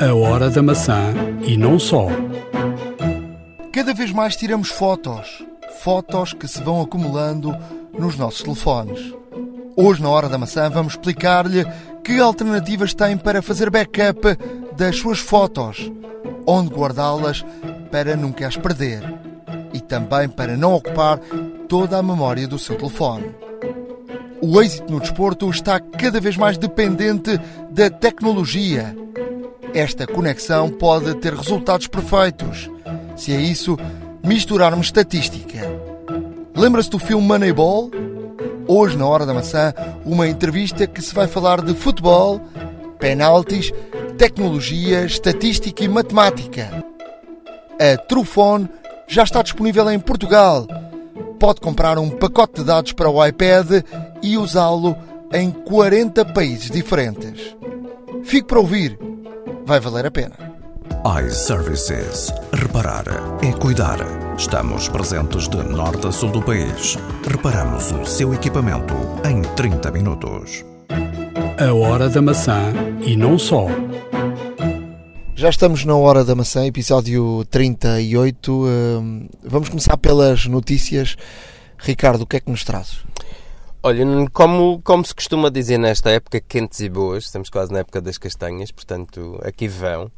A hora da maçã e não só. Cada vez mais tiramos fotos. Fotos que se vão acumulando nos nossos telefones. Hoje, na Hora da Maçã, vamos explicar-lhe que alternativas tem para fazer backup das suas fotos, onde guardá-las para nunca as perder e também para não ocupar toda a memória do seu telefone. O êxito no desporto está cada vez mais dependente da tecnologia. Esta conexão pode ter resultados perfeitos, se é isso misturarmos estatística. Lembra-se do filme Moneyball? Hoje, na Hora da Maçã, uma entrevista que se vai falar de futebol, penaltis, tecnologia, estatística e matemática. A Trufone já está disponível em Portugal. Pode comprar um pacote de dados para o iPad e usá-lo em 40 países diferentes. Fique para ouvir, vai valer a pena. iServices. Reparar é cuidar. Estamos presentes de norte a sul do país. Reparamos o seu equipamento em 30 minutos. A hora da maçã e não só. Já estamos na Hora da Maçã, episódio 38. Hum, Vamos começar pelas notícias. Ricardo, o que é que nos trazes? Olha, como, como se costuma dizer nesta época, quentes e boas, estamos quase na época das castanhas, portanto, aqui vão.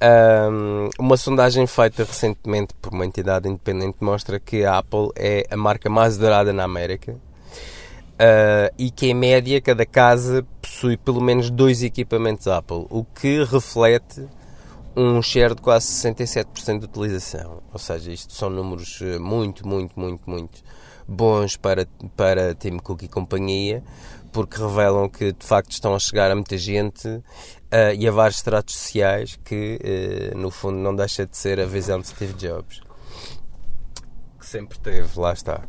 Ahm, uma sondagem feita recentemente por uma entidade independente mostra que a Apple é a marca mais adorada na América ah, e que, em média, cada casa possui pelo menos dois equipamentos Apple, o que reflete um share de quase 67% de utilização. Ou seja, isto são números eh, muito, muito, muito, muito bons para, para Tim Cook e companhia, porque revelam que de facto estão a chegar a muita gente eh, e a vários estratos sociais que, eh, no fundo, não deixa de ser a visão de Steve Jobs. Que sempre teve, lá está.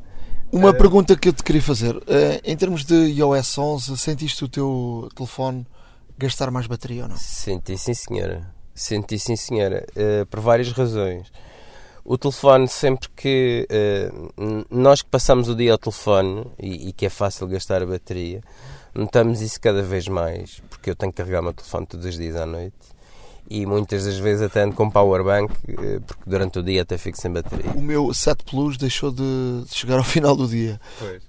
Uma Eh, pergunta que eu te queria fazer. Em termos de iOS 11, sentiste o teu telefone gastar mais bateria ou não? Senti sim, senhora. Senti sim, senhora. Por várias razões. O telefone, sempre que. n- nós que passamos o dia ao telefone e, e que é fácil gastar a bateria, notamos isso cada vez mais. Porque eu tenho que carregar o meu telefone todos os dias à noite. E muitas das vezes até ando com powerbank, eh, porque durante o dia até fico sem bateria. O meu 7 Plus deixou de chegar ao final do dia.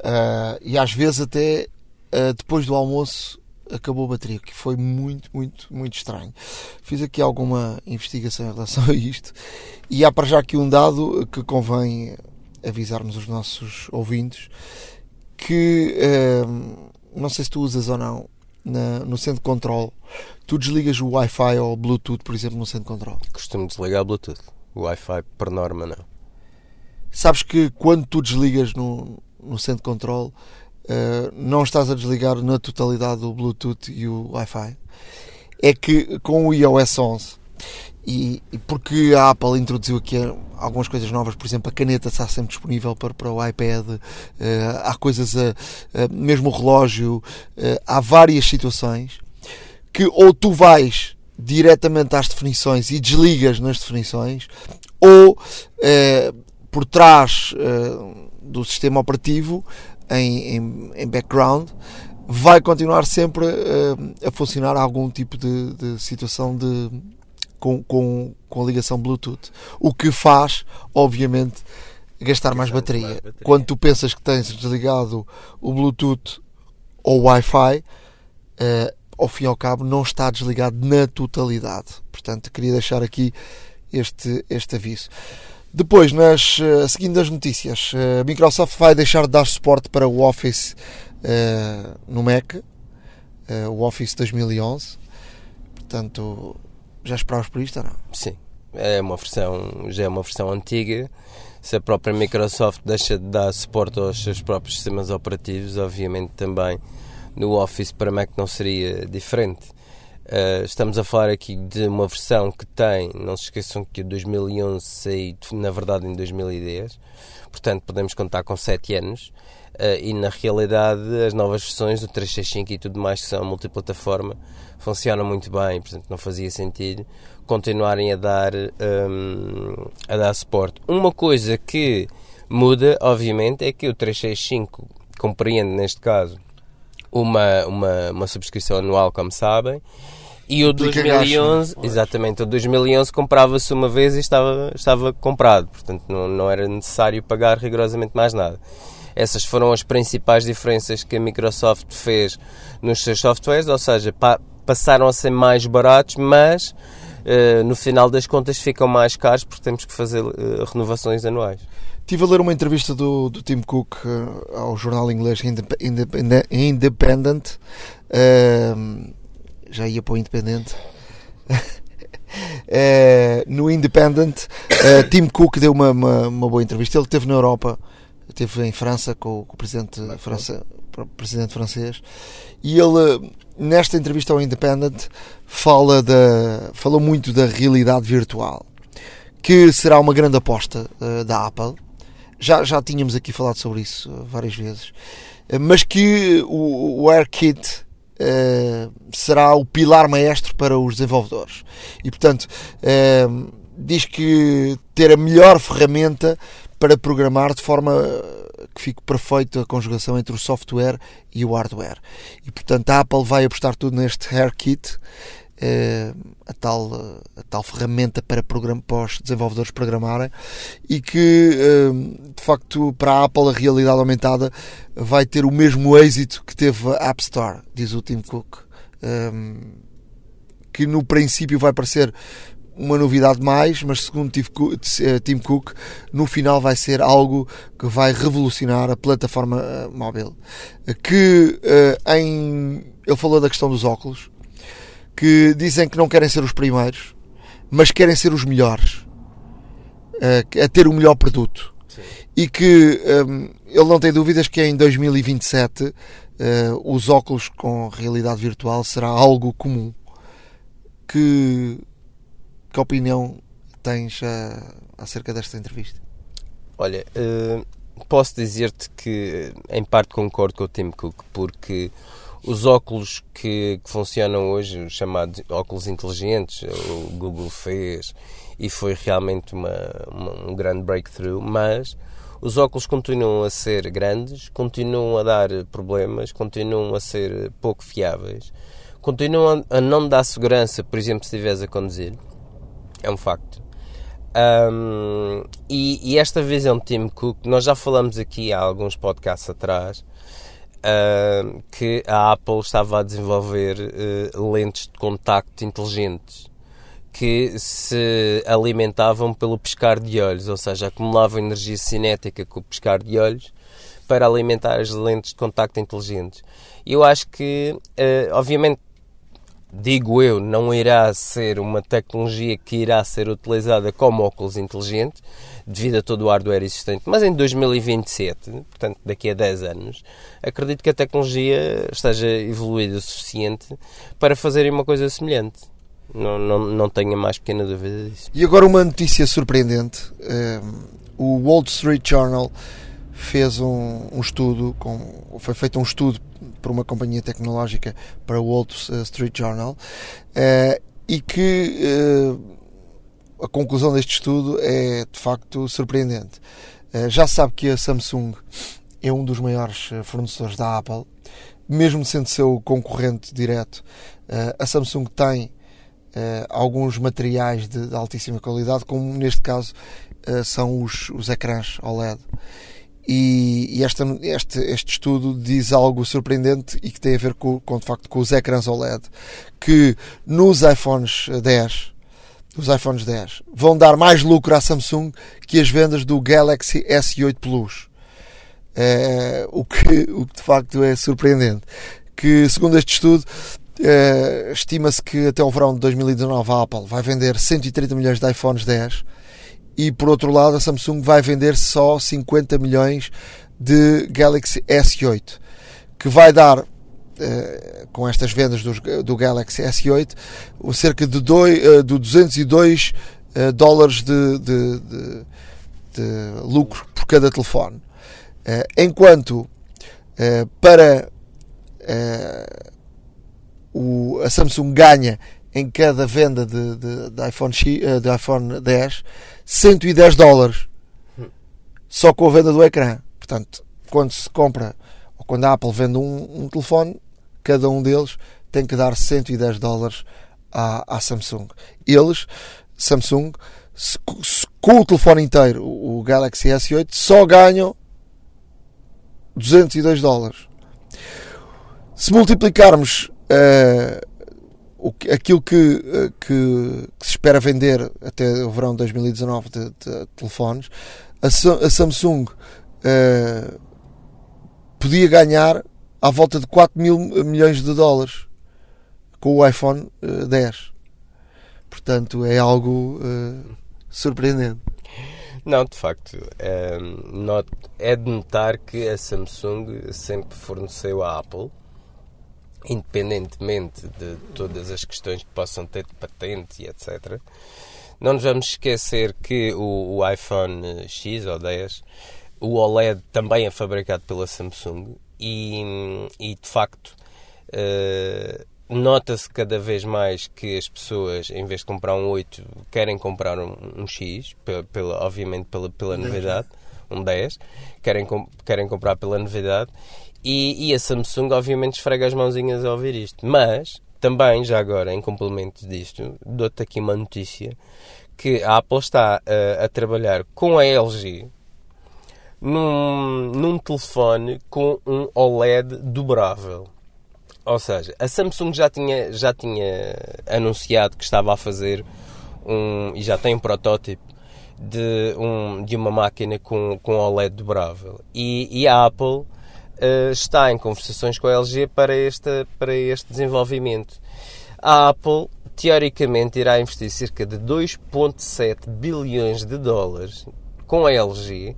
Ah, e às vezes até ah, depois do almoço acabou a bateria, que foi muito, muito, muito estranho. Fiz aqui alguma investigação em relação a isto e há para já aqui um dado que convém avisarmos os nossos ouvintes que ah, não sei se tu usas ou não na- no centro de controle tu desligas o Wi-Fi ou o Bluetooth, por exemplo, no centro de controle. Costumo desligar o Bluetooth. O Wi-Fi, por norma, não. Sabes que quando tu desligas no, no centro de controle, eh, não estás a desligar na totalidade o Bluetooth e o Wi-Fi. É que com o iOS 11 e, e porque a Apple introduziu aqui algumas coisas novas, por exemplo, a caneta está sempre disponível para, para o iPad, eh, há coisas, a, a- mesmo o relógio, eh, há várias situações que ou tu vais diretamente às definições e desligas nas definições, ou eh, por trás eh, do sistema operativo, em, em, em background, vai continuar sempre eh, a funcionar algum tipo de, de situação de, com, com, com a ligação Bluetooth. O que faz, obviamente, gastar mais mais bateria. bateria. Quando tu pensas que tens desligado o Bluetooth ou o Wi-Fi, eh, ao fim e ao cabo não está desligado na totalidade. Portanto, queria deixar aqui este, este aviso. Depois, nas, eh, seguindo as notícias, eh, a Microsoft vai deixar de dar suporte para o Office eh, no Mac, eh, o Office 2011. Portanto, já esperavas por isto ou não? Sim, é uma versão, já é uma versão antiga. Se a própria Microsoft deixa de dar suporte aos seus próprios sistemas operativos, obviamente também no Office para Mac não seria diferente. Uh, estamos a falar aqui de uma versão que tem, não se esqueçam que o 2011 saiu na verdade em 2010, portanto podemos contar com 7 anos. Uh, e na realidade as novas versões do 365 e tudo mais que são multiplataforma funcionam muito bem, portanto não fazia sentido continuarem a dar, um, a dar suporte. Uma coisa que muda, obviamente, é que o 365 compreende, neste caso, uma, uma, uma subscrição anual, como sabem, E o Implica 2011, gasto, exatamente, o 2011 comprava-se uma vez e estava, estava comprado, portanto não, não era necessário pagar rigorosamente mais nada. Essas foram as principais diferenças que a Microsoft fez nos seus softwares, ou seja, pa passaram a ser mais baratos, mas uh, no final das contas ficam mais caros porque temos que fazer uh, renovações anuais. Estive a ler uma entrevista do, do Tim Cook uh, ao jornal inglês Indep Indep Independent. Uh, já ia para o Independente. uh, no Independent, Tim Cook deu uma, uma, uma, boa entrevista. Ele esteve na Europa, esteve em França com, com o presidente, França, presidente francês. E ele, nesta entrevista ao Independent, fala da, falou muito da realidade virtual, que será uma grande aposta da Apple já, já tínhamos aqui falado sobre isso várias vezes, mas que o, o AirKit uh, será o pilar maestro para os desenvolvedores. E portanto, uh, diz que ter a melhor ferramenta para programar de forma que fique perfeita a conjugação entre o software e o hardware. E portanto, a Apple vai apostar tudo neste AirKit eh, a tal, a tal ferramenta para, program, para os desenvolvedores programarem e que eh, de facto para a Apple a realidade aumentada vai ter o mesmo êxito que teve a App Store, diz o Tim Cook. Eh, que no princípio vai parecer uma novidade mais, mas segundo Tim Cook, no final vai ser algo que vai revolucionar a plataforma móvel. Que em. Ele falou da questão dos óculos que dizem que não querem ser os primeiros, mas querem ser os melhores uh, a ter o melhor produto. Sim. E que um, ele não tem dúvidas que em 2027 uh, eh, os óculos com realidade virtual será algo comum. Que, que opinião tens uh, acerca desta entrevista? Olha, posso dizer-te que em parte concordo com o Tim Cook, porque os óculos que, que, funcionam hoje, os chamados óculos inteligentes, o Google fez e foi realmente uma, uma, um grande breakthrough, mas os óculos continuam a ser grandes, continuam a dar problemas, continuam a ser pouco fiáveis, continuam a não dar segurança, por exemplo, se estiveres a conduzir. É um facto. Um, e, e, esta visão de Tim Cook, nós já falamos aqui há alguns podcasts atrás, uh, que a Apple estava a desenvolver uh, lentes de contacto inteligentes que se alimentavam pelo pescar de olhos, ou seja, acumulavam energia cinética com o pescar de olhos para alimentar as lentes de contacto inteligentes. Eu acho que, uh, obviamente, digo eu, não irá ser uma tecnologia que irá ser utilizada como óculos inteligentes, devido a todo o hardware existente, mas em 2027, portanto daqui a 10 anos, acredito que a tecnologia esteja evoluída o suficiente para fazerem uma coisa semelhante. Não, não, não tenho a mais pequena dúvida disso. E agora uma notícia surpreendente. Um, ehm, o Wall Street Journal fez um, um, estudo, com, foi feito um estudo por uma companhia tecnológica para o Wall Street Journal uh, e que uh, a conclusão deste estudo é de facto surpreendente. Já sabe que a Samsung é um dos maiores fornecedores da Apple, mesmo sendo seu concorrente direto. a Samsung tem alguns materiais de, de, altíssima qualidade, como neste caso são os, os ecrãs OLED. E, e esta, este, este estudo diz algo surpreendente e que tem a ver com, com, de facto, com os ecrãs OLED, que nos iPhones 10, os iPhones 10, vão dar mais lucro à Samsung que as vendas do Galaxy S8 Plus. É, o, que, o que de facto é surpreendente. Que, segundo este estudo, é, estima-se que até o verão de 2019 a Apple vai vender 130 milhões de iPhones 10 e por outro lado a Samsung vai vender só 50 milhões de Galaxy S8 que vai dar eh, com estas vendas do, do, Galaxy S8 cerca de, dois, eh, de 202 eh, dólares de, de, de, de, lucro por cada telefone. Enquanto para o, a Samsung ganha em cada venda de, de, de iPhone, de iPhone 10 110 dólares só com a venda do ecrã. Portanto, quando se compra ou quando a Apple vende um, um telefone, cada um deles tem que dar 110 dólares à, à Samsung. Eles, Samsung, se, se, com o telefone inteiro, o, o Galaxy S8, só ganham 202 dólares. Se multiplicarmos uh, o, aquilo que, uh, que, que, se espera vender até o verão de 2019 de, de telefones, a, a Samsung uh, podia ganhar à volta de 4 mil milhões de dólares com o iPhone 10. Portanto, é algo surpreendente. Não, de facto, é, é de notar que a Samsung sempre forneceu à Apple, independentemente de todas as questões que possam ter de patente e etc. Não nos vamos esquecer que o, o iPhone X ou 10, o OLED também é fabricado pela Samsung e, e de facto uh, nota-se cada vez mais que as pessoas, em vez de comprar um 8, querem comprar um, um X, pela, pela, obviamente pela, pela novidade, um 10, querem, querem comprar pela novidade, e, e, a Samsung obviamente esfrega as mãozinhas a ouvir isto. Mas, também, já agora, em complemento disto, dou-te aqui uma notícia, que a Apple está a, a trabalhar com a LG num, num telefone com um OLED dobrável. Ou seja, a Samsung já tinha, já tinha anunciado que estava a fazer um, e já tem um protótipo de, um, de uma máquina com, com OLED dobrável. E, e a Apple está em conversações com a LG para este, para este desenvolvimento. A Apple, teoricamente, irá investir cerca de 2,7 bilhões de dólares com a LG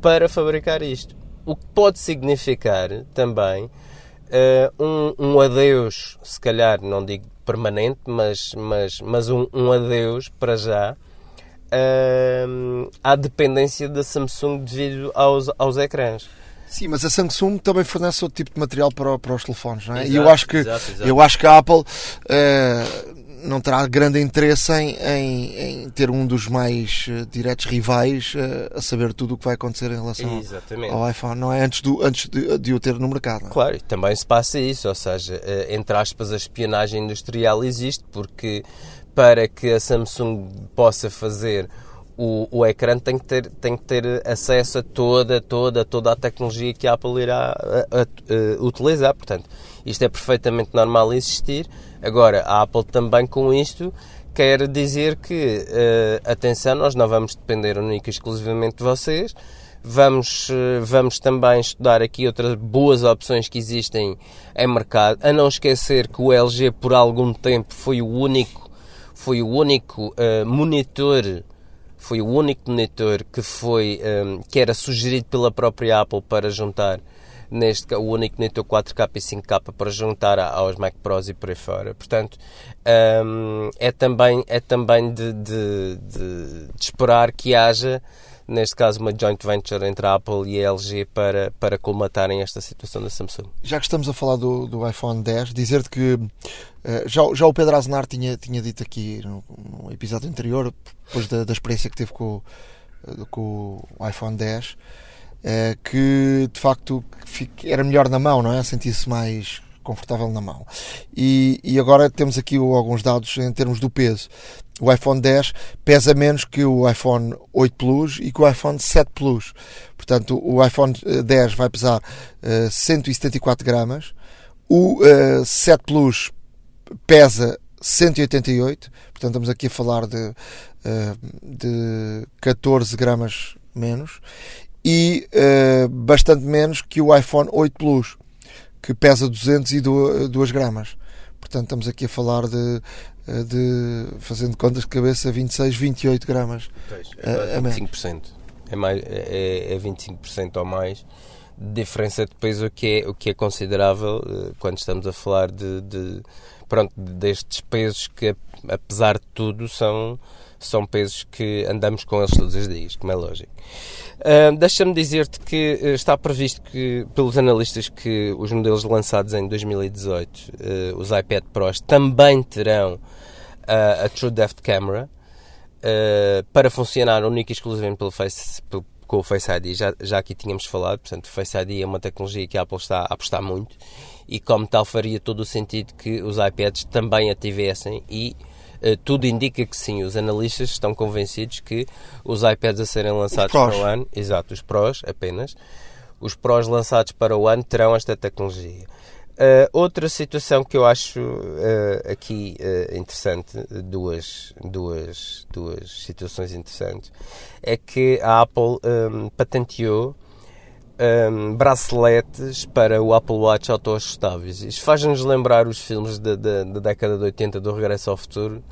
para fabricar isto. O que pode significar também uh, um, um adeus, se calhar, não digo permanente, mas, mas, mas um, um adeus para já uh, à dependência da Samsung devido aos, aos ecrãs. Sim, mas a Samsung também fornece outro tipo de material para, para os telefones, não é? Exato, e eu acho que exato, exato. eu acho que a Apple uh, não terá grande interesse em, em, em, ter um dos mais uh, diretos rivais uh, a saber tudo o que vai acontecer em relação Exatamente. ao iPhone, não é? Antes, do, antes de, de o ter no mercado. É? Claro, também se passa isso, ou seja, uh, entre aspas, a espionagem industrial existe, porque para que a Samsung possa fazer o, o ecrã tem que, ter, tem que ter acesso a toda, toda, toda a tecnologia que a Apple irá a, a, a, utilizar. Portanto, isto é perfeitamente normal existir. Agora, a Apple também com isto quer dizer que, uh, atenção, nós não vamos depender única e exclusivamente de vocês. Vamos, uh, vamos também estudar aqui outras boas opções que existem em mercado. A não esquecer que o LG, por algum tempo, foi o único, foi o único uh, monitor foi o único monitor que foi um, que era sugerido pela própria Apple para juntar neste o único monitor 4K e 5K para juntar aos Mac Pros e por aí fora. Portanto, um, é também é também de, de, de, de esperar que haja neste caso uma joint venture entre a Apple e a LG para, para colmatarem esta situação da Samsung. Já que estamos a falar do, do iPhone 10, dizer-te que uh, já, já o Pedro Aznar tinha, tinha dito aqui no, no episódio anterior, depois da, da experiência que teve com, uh, com o iPhone 10, uh, eh, que de facto era melhor na mão, não é? Sentia-se mais confortável na mão. E, e agora temos aqui alguns dados em termos do peso. O iPhone 10 pesa menos que o iPhone 8 Plus e que o iPhone 7 Plus. Portanto, o iPhone 10 eh, vai pesar uh, 174 gramas, o uh, 7 Plus pesa 188, portanto estamos aqui a falar de, uh, de 14 gramas menos. E uh, bastante menos que o iPhone 8 Plus, que pesa 202 gramas. Portanto, estamos aqui a falar de eh, de, fazendo contas de cabeça, 26, 28 gramas. Pois, é, é 25%. É, mais, é, é 25% ou mais de diferença de peso, o que é, o que é considerável eh, quando estamos a falar de, de pronto, destes pesos que, apesar de tudo, são, são pesos que andamos com eles todos os dias, como é lógico. Uh, Deixa-me dizer-te que uh, está previsto que, pelos analistas que os modelos lançados em 2018, uh, os iPad Pros, também terão a True Depth Camera para funcionar única e exclusivamente pelo face, pelo, com o Face ID. Já, já aqui tínhamos falado, portanto, o Face ID é uma tecnologia que a Apple está a apostar muito e, como tal, faria todo o sentido que os iPads também a tivessem e uh, tudo indica que sim. Os analistas estão convencidos que os iPads a serem lançados para o ano, exato, os Pros apenas, os Pros lançados para o ano terão esta tecnologia. Uh, outra situação que eu acho uh, aqui uh, interessante, duas, duas, duas situações interessantes, é que a Apple um, patenteou um, braceletes para o Apple Watch autoajustáveis. Isto faz-nos lembrar os filmes da, da, da, década de 80 do Regresso ao Futuro,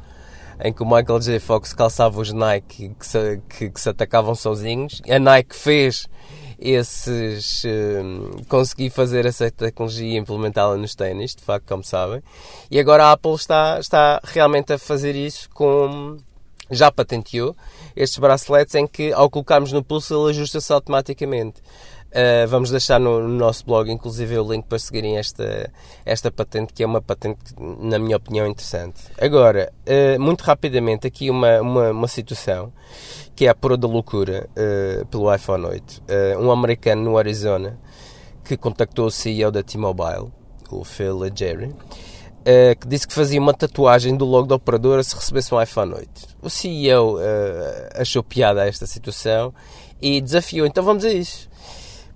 em que o Michael J. Fox calçava os Nike que se, que, que se atacavam sozinhos. A Nike fez esses. Uh, consegui fazer essa tecnologia e implementá-la nos ténis, de facto, como sabem. E agora a Apple está, está realmente a fazer isso com. Já patenteou estes braceletes em que, ao colocarmos no pulso, ele ajusta-se automaticamente. Uh, vamos deixar no, no, nosso blog, inclusive, o link para seguirem esta, esta patente, que é uma patente, na minha opinião, interessante. Agora, uh, muito rapidamente, aqui uma, uma, uma, situação que é a pura da loucura uh, pelo iPhone 8. um americano no Arizona que contactou o CEO da T-Mobile, o Phil Jerry, que disse que fazia uma tatuagem do logo da operadora se recebesse um iPhone 8. O CEO achou piada a esta situação e desafiou, então vamos a isso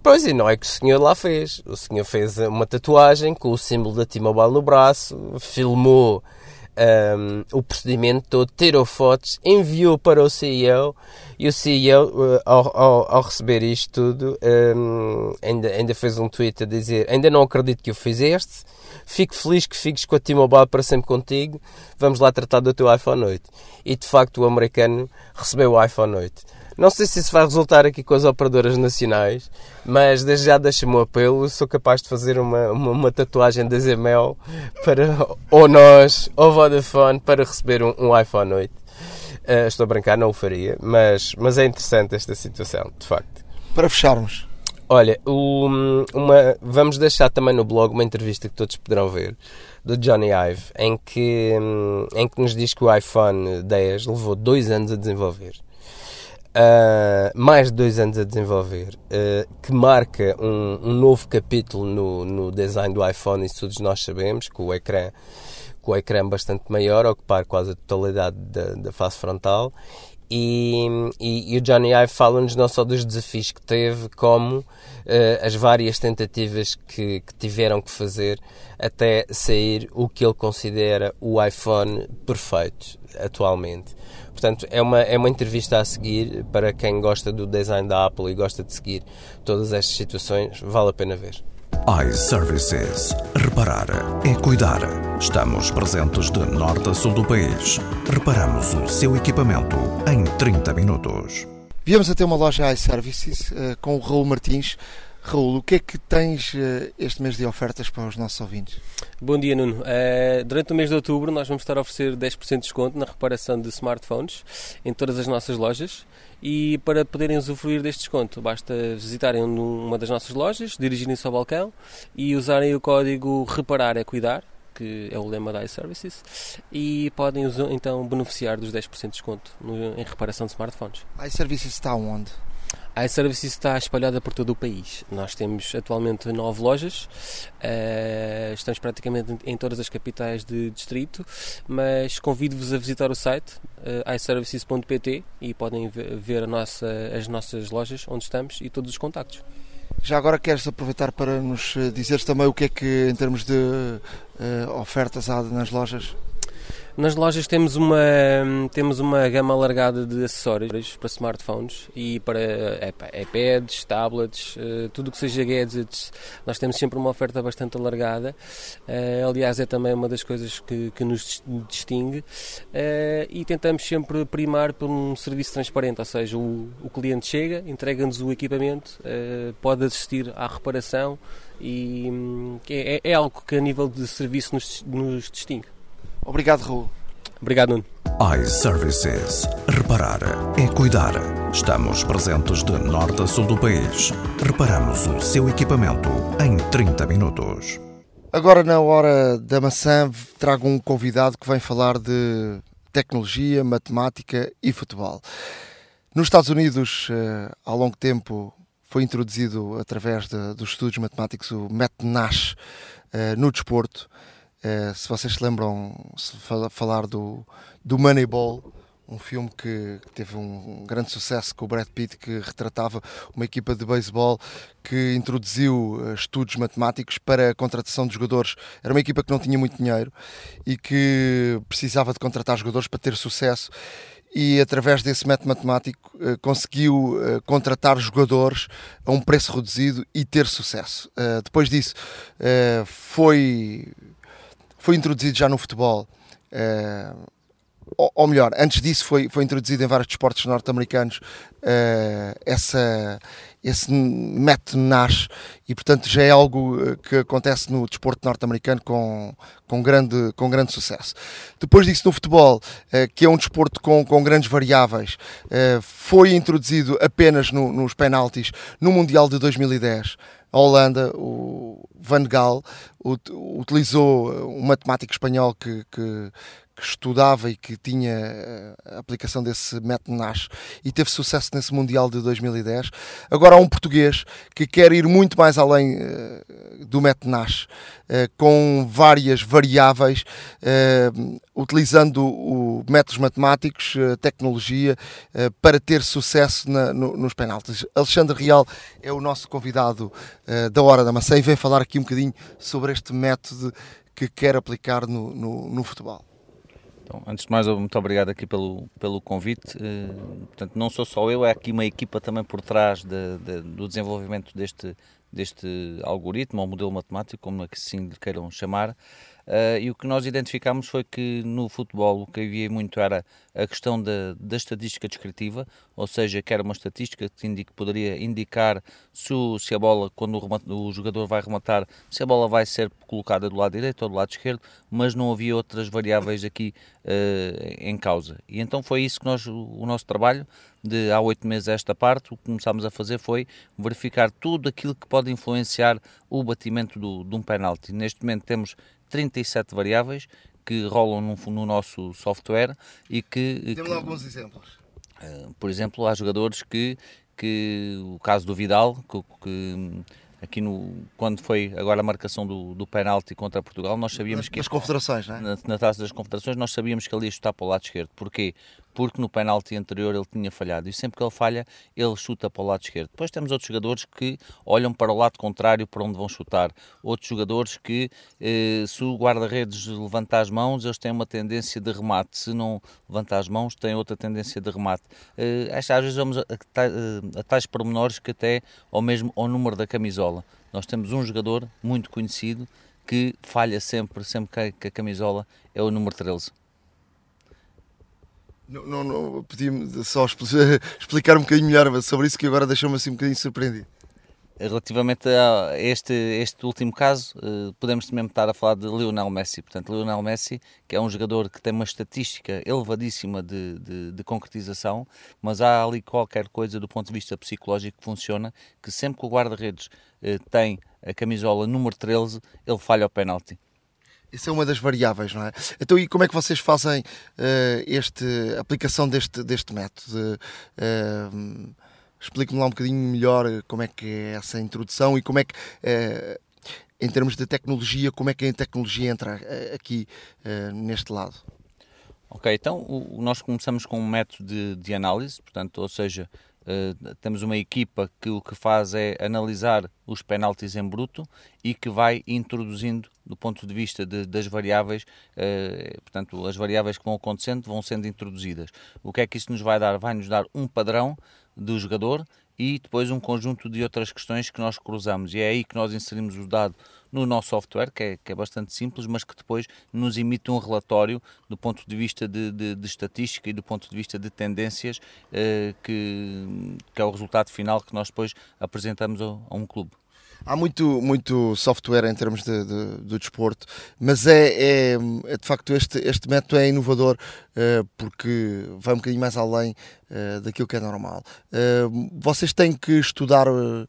Pois, e não é que o senhor lá fez. O senhor fez uma tatuagem com o símbolo da T-Mobile no braço, filmou um, o procedimento todo, tirou fotos, enviou para o CEO e o CEO, uh, ao, ao, ao, receber isto tudo, um, ainda, ainda fez um tweet a dizer: Ainda não acredito que o fizeste, fico feliz que fiques com a T-Mobile para sempre contigo, vamos lá tratar do teu iPhone 8. E de facto o americano recebeu o iPhone 8. Não sei se isso vai resultar aqui com as operadoras nacionais, mas desde já deixa-me o apelo. Sou capaz de fazer uma, uma, uma tatuagem da Zemel para ou nós ou Vodafone para receber um, um iPhone 8. Uh, eh, estou a brincar, não o faria, mas, mas é interessante esta situação, de facto. Para fecharmos. Olha, uma, vamos deixar também no blog uma entrevista que todos poderão ver do Johnny Ive, em que, em que nos diz que o iPhone 10 levou dois anos a desenvolver uh, mais de dois anos a desenvolver, uh, que marca um, um, novo capítulo no, no design do iPhone, isso todos nós sabemos, com o ecrã com o ecrã bastante maior, ocupar quase a totalidade da, da face frontal. E, e, e, o Johnny Ive fala-nos não só dos desafios que teve, como uh, as várias tentativas que, que, tiveram que fazer até sair o que ele considera o iPhone perfeito atualmente. Portanto, é uma, é uma entrevista a seguir para quem gosta do design da Apple e gosta de seguir todas estas situações, vale a pena ver. iServices. Reparar é cuidar. Estamos presentes de norte a sul do país. Reparamos o seu equipamento em 30 minutos. Viemos até uma loja iServices uh, com o Raul Martins. Raul, o que é que tens uh, este mês de ofertas para os nossos ouvintes? Bom dia, Nuno. Uh, durante o mês de outubro, nós vamos estar a oferecer 10% de desconto na reparação de smartphones em todas as nossas lojas. E para poderem usufruir deste desconto, basta visitarem uma das nossas lojas, dirigirem-se ao balcão e usarem o código Reparar é Cuidar, que é o lema da iServices, e podem então beneficiar dos 10% de desconto em reparação de smartphones. IServices está onde? A iServices está espalhada por todo o país. Nós temos atualmente nove lojas, uh, estamos praticamente em todas as capitais de distrito, mas convido-vos a visitar o site uh, iServices.pt e podem ver nossa, as nossas lojas onde estamos e todos os contactos. Já agora queres aproveitar para nos eh, dizeres também o que é que, em termos de ofertas há nas lojas? Nas lojas temos uma, temos uma gama alargada de acessórios para smartphones e para iPads, tablets, uh, tudo que seja gadgets. Nós temos sempre uma oferta bastante alargada. Uh, aliás, é também uma das coisas que, que nos distingue. E tentamos sempre primar por um serviço transparente, ou seja, o, o cliente chega, entrega-nos o equipamento, pode assistir à reparação e um, é, é, algo que a nível de serviço nos, nos distingue. Obrigado, Raul. Obrigado, Nuno. iServices. Reparar é cuidar. Estamos presentes de norte a sul do país. Reparamos o seu equipamento em 30 minutos. Agora, na hora da maçã, trago um convidado que vem falar de tecnologia, matemática e futebol. Nos Estados Unidos, há longo tempo, foi introduzido através de, dos estudos matemáticos o Nash no desporto. Se vocês se lembram, se falar do, do Moneyball, um filme que teve um grande sucesso com o Brad Pitt, que retratava uma equipa de beisebol que introduziu eh, estudos matemáticos para a contratação de jogadores. Era uma equipa que não tinha muito dinheiro e que precisava de contratar jogadores para ter sucesso e através desse método matemático eh, conseguiu eh, contratar jogadores a um preço reduzido e ter sucesso. depois disso foi, foi introduzido já no futebol ou, ou, melhor, antes disso foi, foi introduzido em vários desportos norte-americanos uh, essa, esse método Nash e portanto já é algo eh, que acontece no desporto norte-americano com, com, grande, com grande sucesso. Depois disso no futebol, uh, que é um desporto com, com grandes variáveis, uh, foi introduzido apenas no, nos penaltis no Mundial de 2010. A Holanda, o Van Gaal, utilizou um matemático espanhol que, que que estudava e que tinha eh, a aplicação desse método Nash e teve sucesso nesse Mundial de 2010. Agora há um português que quer ir muito mais além uh, do método Nash, uh, com várias variáveis, utilizando o, métodos matemáticos, tecnologia, para ter sucesso na, no, nos penaltis. Alexandre Real é o nosso convidado da Hora da Maçã e vem falar aqui um bocadinho sobre este método que quer aplicar no, no, no futebol. Então, antes de mais, muito obrigado aqui pelo, pelo convite. Uh, portanto, não sou só eu, é aqui uma equipa também por trás de, de, do desenvolvimento deste, deste algoritmo ou modelo matemático, como assim lhe queiram chamar. Uh, e o que nós identificámos foi que no futebol o que havia muito era a questão da, da estatística descritiva, ou seja, que era uma estatística que indica, poderia indicar se, o, se a bola, quando o, o, jogador vai rematar, se a bola vai ser colocada do lado direito ou do lado esquerdo, mas não havia outras variáveis aqui uh, em causa. E então foi isso que nós, o nosso trabalho, de há oito meses a esta parte, o que começámos a fazer foi verificar tudo aquilo que pode influenciar o batimento do, de um penalti. Neste momento temos 37 variáveis que rolam no, no nosso software e que... Temos alguns exemplos. Uh, por exemplo, há jogadores que, que o caso do Vidal, que, que aqui no, quando foi agora a marcação do, do penalti contra Portugal, nós sabíamos nas, que... Nas confederações, não é? Na, na taça das confederações, nós sabíamos que ele ia chutar para o lado esquerdo. Porquê? Porque no penalti anterior ele tinha falhado. E sempre que ele falha, ele chuta para o lado esquerdo. Depois temos outros jogadores que olham para o lado contrário para onde vão chutar. Outros jogadores que, eh, se o guarda-redes levantar as mãos, eles têm uma tendência de remate. Se não levantar as mãos, têm outra tendência de remate. Eh, às vezes vamos a, a, a tais pormenores que até ao mesmo ao número da camisola. Nós temos um jogador muito conhecido que falha sempre, sempre que a camisola é o número 13. Não, não, não só explicar um bocadinho melhor sobre isso que agora deixou-me assim um bocadinho surpreendido. Relativamente a este, este último caso, eh, podemos também estar a falar de Lionel Messi. Portanto, Lionel Messi, que é um jogador que tem uma estatística elevadíssima de, de, de concretização, mas há ali qualquer coisa do ponto de vista psicológico que funciona, que sempre que o guarda-redes eh, tem a camisola número 13, ele falha o penalti. Isso é uma das variáveis, não é? Então, e como é que vocês fazem uh, este, a aplicação deste, deste método? Uh, Explique-me lá um bocadinho melhor como é que é essa introdução e como é que, uh, em termos de tecnologia, como é que a tecnologia entra aqui neste lado? Ok, então o, nós começamos com um método de, de análise, portanto, ou seja, Uh, temos uma equipa que o que faz é analisar os penaltis em bruto e que vai introduzindo do ponto de vista de, das variáveis, uh, portanto, as variáveis que vão acontecendo vão sendo introduzidas. O que é que isso nos vai dar? Vai nos dar um padrão do jogador e depois um conjunto de outras questões que nós cruzamos. E é aí que nós inserimos o dado no nosso software, que é, que é bastante simples, mas que depois nos emite um relatório do ponto de vista de, de, de estatística e do ponto de vista de tendências, eh, que, que é o resultado final que nós depois apresentamos a, a um clube. Há muito, muito software em termos de, de, de desporto, mas é, é, é, de facto este, este método é inovador uh, porque vai um bocadinho mais além uh, daquilo que é normal. Uh, vocês têm que estudar, ou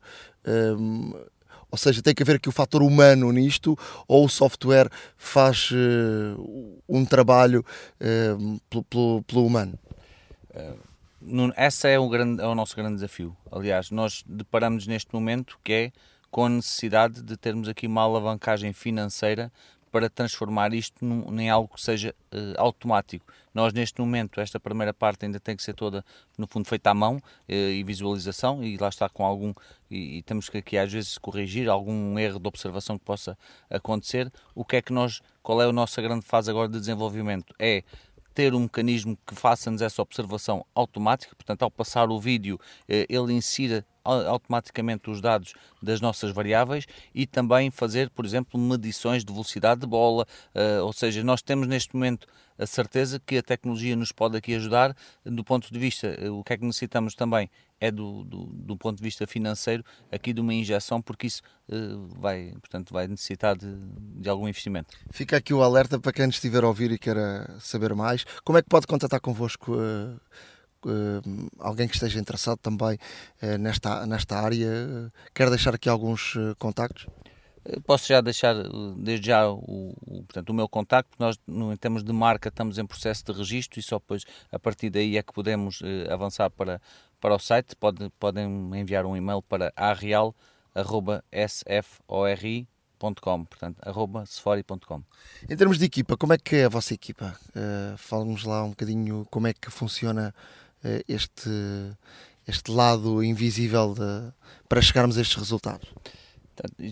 seja, tem que haver aqui o fator humano nisto, ou o software faz um trabalho pelo, pelo, pelo humano? essa é o, grande, é o nosso grande desafio. Aliás, nós deparamos neste momento que é com a necessidade de termos aqui uma alavancagem financeira para transformar isto num, em algo que seja uh, automático. Nós, neste momento, esta primeira parte ainda tem que ser toda, no fundo, feita à mão uh, e visualização, e lá está com algum. E, e, temos que aqui, às vezes, corrigir algum erro de observação que possa acontecer. O que é que nós. Qual é a nossa grande fase agora de desenvolvimento? É ter um mecanismo que faça-nos essa observação automática, portanto, ao passar o vídeo, eh, ele insira automaticamente os dados das nossas variáveis e também fazer, por exemplo, medições de velocidade de bola, uh, ou seja, nós temos neste momento a certeza que a tecnologia nos pode aqui ajudar do ponto de vista, eh, o que é que necessitamos também é do, do, do ponto de vista financeiro aqui de uma injeção, porque isso uh, vai, portanto, vai necessitar de, de algum investimento. Fica aqui o alerta para quem estiver a ouvir e queira saber mais. Como é que pode contatar convosco? Uh uh, alguém que esteja interessado também nesta, nesta área, quer deixar aqui alguns contactos? Posso já deixar desde já o, o, portanto, o meu contacto. Nós, no, em termos de marca, estamos em processo de registro e só depois, a partir daí, é que podemos avançar para, para o site. Pode, podem enviar um e-mail para arrial.sfori.com, portanto, arroba sefori.com. Em termos de equipa, como é que é a vossa equipa? Uh, Fala-nos lá um bocadinho como é que funciona eh, este, este lado invisível de, para chegarmos a estes resultados?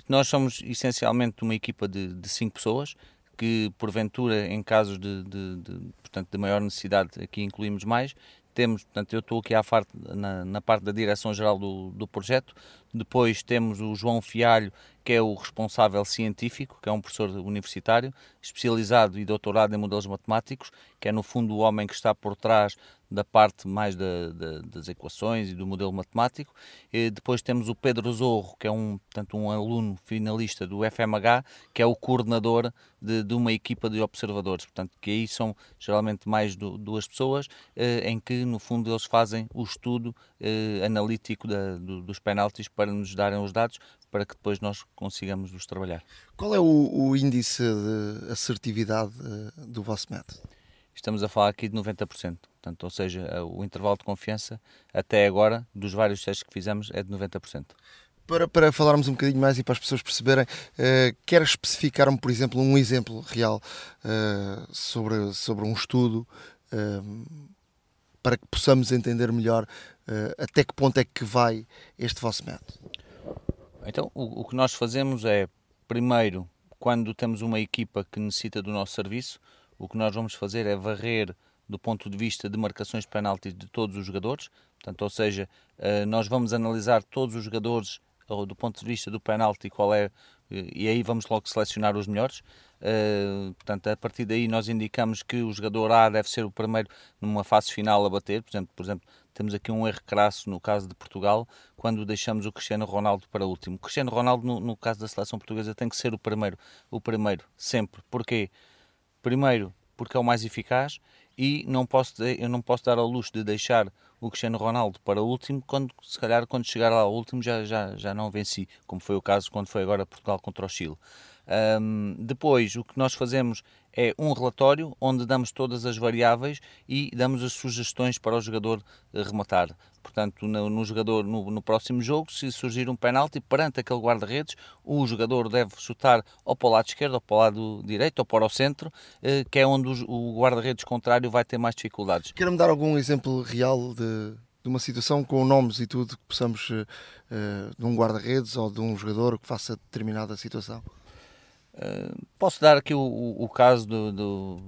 Nós somos essencialmente uma equipa de, de cinco pessoas que, porventura, em casos de, de, de, portanto, de maior necessidade, aqui incluímos mais. Temos, portanto, eu estou aqui à parte, na, na parte da direção-geral do, do projeto. Depois temos o João Fialho, que é o responsável científico, que é um professor universitário, especializado e doutorado em modelos matemáticos, que é no fundo o homem que está por trás da parte mais da, da, das equações e do modelo matemático. E depois temos o Pedro Zorro, que é um, portanto, um aluno finalista do FMH, que é o coordenador de, de uma equipa de observadores. Portanto, que aí são geralmente mais do, duas pessoas, eh, em que no fundo eles fazem o estudo eh, analítico da, do, dos penaltis para nos darem os dados, para que depois nós consigamos os trabalhar. Qual é o, o índice de assertividade eh, do vosso método? Estamos a falar aqui de 90%. Portanto, ou seja, o intervalo de confiança até agora, dos vários testes que fizemos, é de 90%. Para, para falarmos um bocadinho mais e para as pessoas perceberem, uh, quer especificar-me, por exemplo, um exemplo real uh, sobre, sobre um estudo uh, para que possamos entender melhor até que ponto é que vai este vosso método? Então, o, o que nós fazemos é, primeiro, quando temos uma equipa que necessita do nosso serviço, o que nós vamos fazer é varrer do ponto de vista de marcações de penaltis de todos os jogadores, portanto, ou seja, eh, nós vamos analisar todos os jogadores do ponto de vista do penalti qual é eh, e aí vamos logo selecionar os melhores. Portanto, a partir daí nós indicamos que o jogador A deve ser o primeiro numa fase final a bater. Por exemplo, por exemplo temos aqui um erro crasso no caso de Portugal, quando deixamos o Cristiano Ronaldo para o último. O Cristiano Ronaldo, no, no caso da seleção portuguesa, tem que ser o primeiro, o primeiro, sempre. Porquê? Primeiro, porque é o mais eficaz e não posso, eu não posso dar ao luxo de deixar o Cristiano Ronaldo para o último, quando se calhar quando chegar lá ao último já, já, já não venci, como foi o caso quando foi agora Portugal contra o Chile. Um, depois, o que nós fazemos é um relatório onde damos todas as variáveis e damos as sugestões para o jogador rematar. Portanto, no, no jogador no, no, próximo jogo, se surgir um penalti perante aquele guarda-redes, o jogador deve chutar ou para o lado esquerdo, ou para o lado direito, ou para o centro, eh, que é onde o, o guarda-redes contrário vai ter mais dificuldades. Quer-me dar algum exemplo real de, de uma situação com nomes e tudo que possamos uh, de um guarda-redes ou de um jogador que faça determinada situação? Uh, posso dar aqui o, o, o caso do, do,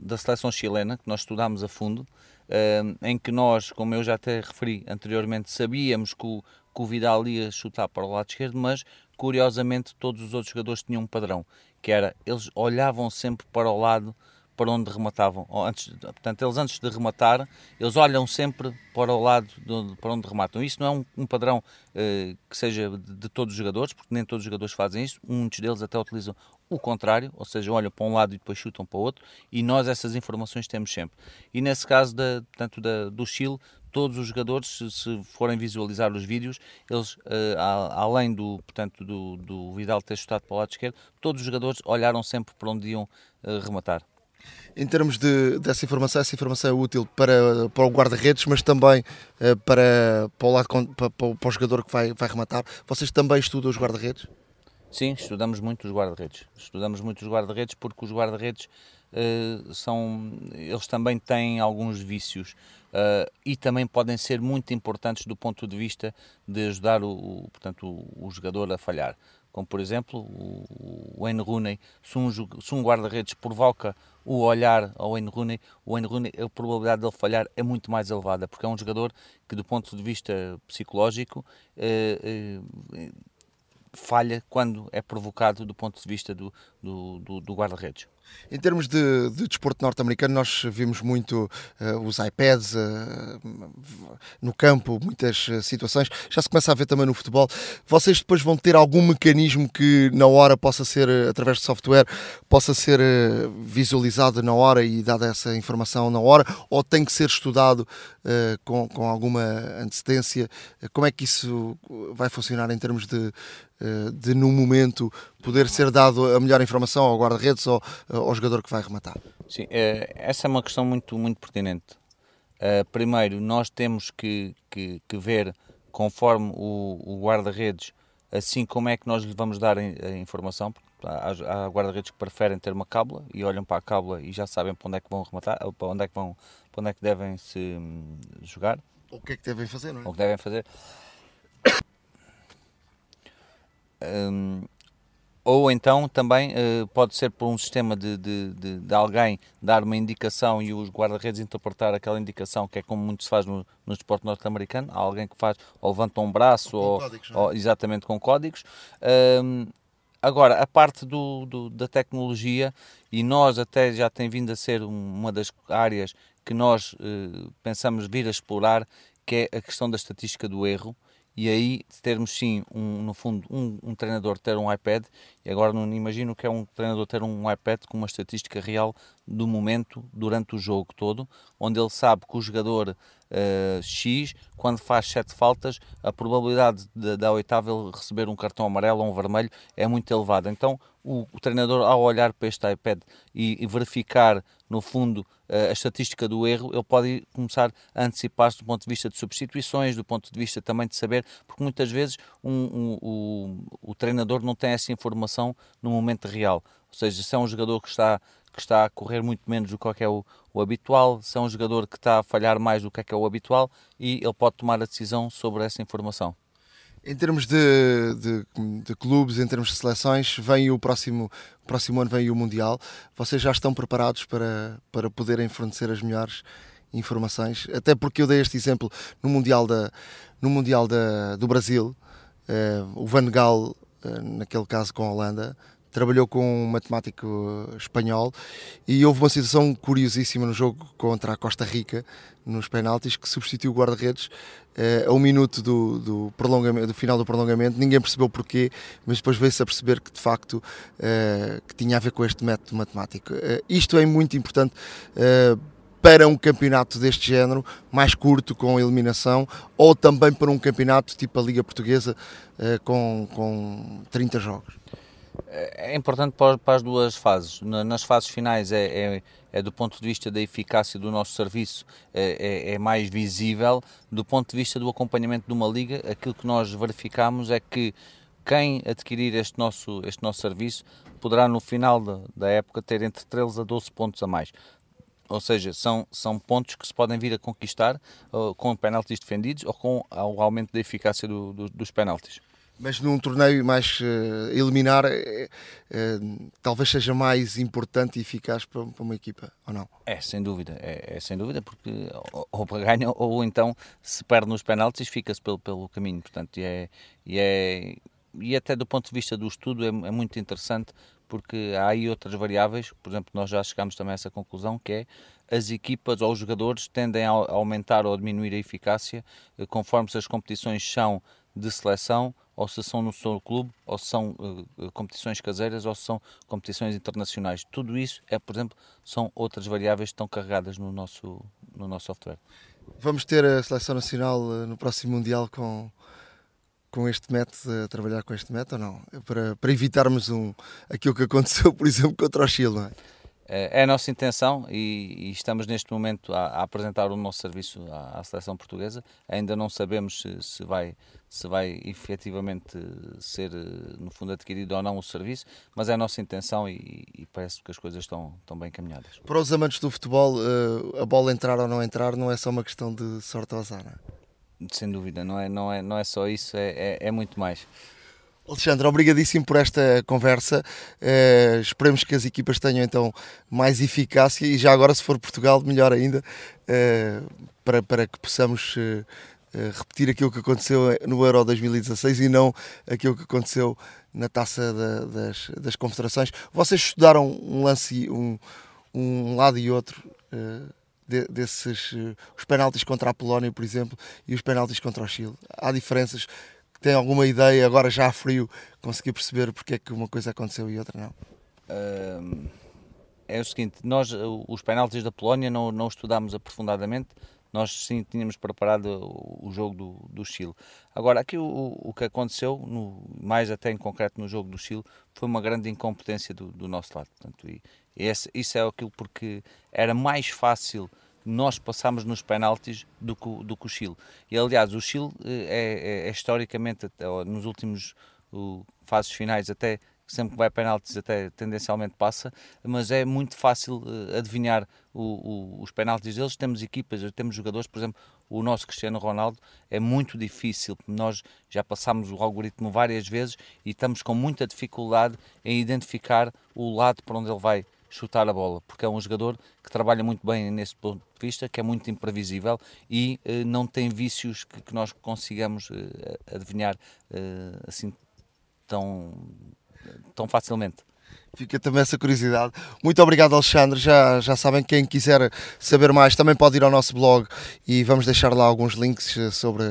da seleção chilena, que nós estudámos a fundo, uh, em que nós, como eu já até referi anteriormente, sabíamos que o, que o Vidal ia chutar para o lado esquerdo, mas curiosamente todos os outros jogadores tinham um padrão, que era eles olhavam sempre para o lado para onde rematavam. Antes, portanto, eles antes de rematar, eles olham sempre para o lado de, para onde rematam. Isso não é um, um padrão eh, que seja de, de, todos os jogadores, porque nem todos os jogadores fazem isso. Muitos deles até utilizam o contrário, ou seja, olham para um lado e depois chutam para o outro, e nós essas informações temos sempre. E nesse caso da, portanto, da, do Chile, todos os jogadores, se, se forem visualizar os vídeos, eles, uh, além do, portanto, do, do Vidal ter chutado para o lado esquerdo, todos os jogadores olharam sempre para onde iam uh, rematar. Em termos de, dessa informação, essa informação é útil para, para o guarda-redes, mas também uh, para, para, o lado, para, para, o jogador que vai, vai rematar. Vocês também estudam os guarda-redes? Sim, estudamos muito os guarda-redes. Estudamos muito os guarda-redes porque os guarda-redes uh, são. Eles também têm alguns vícios uh, e também podem ser muito importantes do ponto de vista de ajudar o, o portanto, o, o jogador a falhar como por exemplo o Wayne Rooney, se um, se um guarda-redes provoca o olhar ao Wayne Rooney, o Wayne Rooney, a probabilidade dele falhar é muito mais elevada, porque é um jogador que do ponto de vista psicológico eh, eh, falha quando é provocado do ponto de vista do, do, do, do guarda-redes. Em termos de, de desporto norte-americano, nós vimos muito uh, os iPads uh, no campo, muitas uh, situações. Já se começa a ver também no futebol. Vocês depois vão ter algum mecanismo que na hora possa ser, através de software, possa ser visualizado na hora e dada essa informação na hora, ou tem que ser estudado com, com alguma antecedência? Como é que isso vai funcionar em termos de, de no momento poder ser dado a melhor informação ao guarda-redes ou ao jogador que vai rematar? Sim, é, essa é uma questão muito, muito pertinente. Uh, primeiro, nós temos que, que, que ver, conforme o, o guarda-redes, assim como é que nós lhe vamos dar a informação, porque há, há guarda-redes que preferem ter uma cábula e olham para a cábula e já sabem para onde é que vão rematar, para onde é que, vão, para onde é que devem se hum, jogar. Ou o que é que devem fazer, não é? O que devem fazer. Um, ou então também uh, pode ser por um sistema de, de, de, de, alguém dar uma indicação e os guarda-redes interpretar aquela indicação, que é como muito se faz no, no desporto norte-americano, há alguém que faz ou levanta um braço ou, códigos, é? ou, exatamente com códigos. Uh, agora, a parte do, do, da tecnologia, e nós até já tem vindo a ser uma das áreas que nós uh, pensamos vir a explorar, que é a questão da estatística do erro e aí termos sim, um, no fundo, um, um, treinador ter um iPad, e agora não imagino que é um treinador ter um iPad com uma estatística real do momento durante o jogo todo, onde ele sabe que o jogador uh, X, quando faz sete faltas, a probabilidade da oitava ele receber um cartão amarelo ou um vermelho é muito elevada. Então o, o treinador, ao olhar para este iPad e, e verificar, no fundo, a estatística do erro, ele pode começar a antecipar-se do ponto de vista de substituições, do ponto de vista também de saber, porque muitas vezes um, um, o, o treinador não tem essa informação no momento real. Ou seja, se é um jogador que está, que está a correr muito menos do que é o, o habitual, se é um jogador que está a falhar mais do que é, que é o habitual, e ele pode tomar a decisão sobre essa informação. Em termos de, de, de, clubes, em termos de seleções, vem o próximo, próximo ano vem o Mundial. Vocês já estão preparados para, para poderem fornecer as melhores informações? Até porque eu dei este exemplo no Mundial, da, no mundial da, do Brasil, uh, o Van Gaal, uh, naquele caso com a Holanda, trabalhou com um matemático espanhol e houve uma situação curiosíssima no jogo contra a Costa Rica, nos penaltis, que substituiu o guarda-redes uh, a um minuto do, do, prolongamento, do final do prolongamento. Ninguém percebeu porquê, mas depois veio-se a perceber que de facto uh, que tinha a ver com este método matemático. Uh, isto é muito importante para um campeonato deste género, mais curto, com eliminação, ou também para um campeonato tipo a Liga Portuguesa, com, com 30 jogos? É importante para as duas fases. Nas fases finais é, é, é, do ponto de vista da eficácia do nosso serviço é, é, é, mais visível. Do ponto de vista do acompanhamento de uma liga, aquilo que nós verificamos é que quem adquirir este nosso, este nosso serviço poderá no final da, da época ter entre 13 a 12 pontos a mais. Ou seja, são, são pontos que se podem vir a conquistar uh, com penaltis defendidos ou com o aumento da eficácia do, do, dos penaltis. Mas num torneio mais uh, eliminar, uh, talvez seja mais importante e eficaz para, para, uma equipa, ou não? É, sem dúvida. É, é sem dúvida, porque ou, ou ganha ou então se perde nos penaltis fica-se pelo, pelo caminho. Portanto, e, é, e, é, e até do ponto de vista do estudo é, é muito interessante porque há aí outras variáveis, por exemplo, nós já chegamos também a essa conclusão, que é as equipas ou os jogadores tendem a aumentar ou diminuir a eficácia conforme se as competições são de seleção ou se são no seu clube, ou se são uh, competições caseiras, ou se são competições internacionais. Tudo isso, é, por exemplo, são outras variáveis que estão carregadas no nosso, no nosso software. Vamos ter a seleção nacional uh, no próximo Mundial com, com este método, a trabalhar com este método ou não? Para, para evitarmos um, aquilo que aconteceu, por exemplo, contra o Chile, não é? É, é a nossa intenção e, e estamos neste momento a, a, apresentar o nosso serviço à, à seleção portuguesa. Ainda não sabemos se, se, vai, se vai efetivamente ser, no fundo, adquirido ou não o serviço, mas é a nossa intenção e, e parece que as coisas estão, estão bem caminhadas. Para os amantes do futebol, eh, a bola entrar ou não entrar não é só uma questão de sorte ou azar, não é? Sem dúvida, não é, não é, não é só isso, é, é, é muito mais. Alexandre, obrigadíssimo por esta conversa. Uh, esperemos que as equipas tenham então mais eficácia e já agora, se for Portugal, melhor ainda, uh, para, para que possamos uh, repetir aquilo que aconteceu no Euro 2016 e não aquilo que aconteceu na taça da, das, das confederações. Vocês estudaram um lance, um, um lado e outro de, desses, os penaltis contra a Polónia, por exemplo, e os penaltis contra o Chile. Há diferenças tem alguma ideia, agora já a frio, conseguir perceber porque é que uma coisa aconteceu e outra não? É o seguinte, nós os penaltis da Polónia não, não estudámos aprofundadamente, nós sim tínhamos preparado o jogo do, do Chile. Agora, aqui o, o que aconteceu, no, mais até em concreto no jogo do Chile, foi uma grande incompetência do, do nosso lado. Portanto, e esse, isso é aquilo porque era mais fácil nós passamos nos penaltis do que, do que o Chile. E aliás, o Chile eh, é, é, é historicamente, nos últimos uh, fases finais, até sempre que vai penaltis, até tendencialmente passa, mas é muito fácil uh, adivinhar o, o, os penaltis deles. Temos equipas, temos jogadores, por exemplo, o nosso Cristiano Ronaldo é muito difícil. Nós já passamos o algoritmo várias vezes e estamos com muita dificuldade em identificar o lado para onde ele vai chutar a bola, porque é um jogador que trabalha muito bem nesse ponto de vista, que é muito imprevisível e eh, não tem vícios que, que nós consigamos eh, adivinhar eh, assim tão, tão facilmente. Fica também essa curiosidade. Muito obrigado, Alexandre. Já, já sabem, quem quiser saber mais também pode ir ao nosso blog e vamos deixar lá alguns links sobre,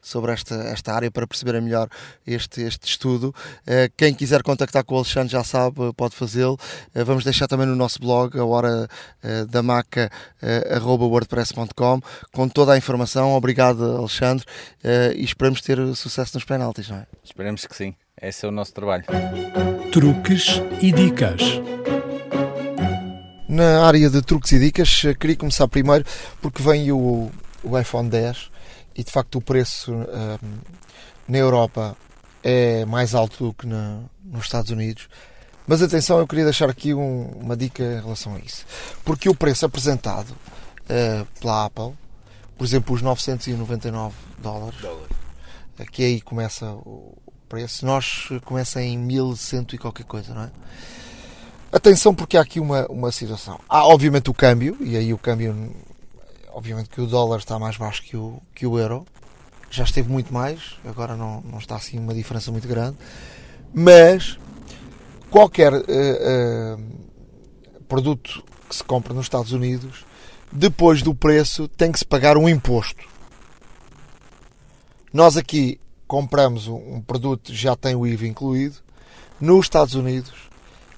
sobre esta, esta área para perceberem melhor este, este estudo. Eh, quem quiser contactar com o Alexandre já sabe, pode fazê-lo. Eh, vamos deixar também no nosso blog, a hora eh, da maca, wordpress.com, com toda a informação. Obrigado, Alexandre, e esperamos ter sucesso nos penaltis, não é? Esperemos que sim. Esse é o nosso trabalho. Truques e dicas. Na área de truques e dicas, queria começar primeiro porque vem o, o iPhone 10 e de facto o preço um, na Europa é mais alto do que na, nos Estados Unidos. Mas atenção, eu queria deixar aqui um, uma dica em relação a isso. Porque o preço apresentado uh, pela Apple, por exemplo, os 999 dólares, Dólar. aqui aí começa o, preço, nós começa em 1100 e qualquer coisa, não é? Atenção porque há aqui uma, uma situação. Há obviamente o câmbio, e aí o câmbio, obviamente que o dólar está mais baixo que o, que o euro, já esteve muito mais, agora não, não está assim uma diferença muito grande, mas qualquer uh, uh, produto que se compra nos Estados Unidos, depois do preço tem que se pagar um imposto. Nós aqui compramos um produto já tem o IVA incluído, nos Estados Unidos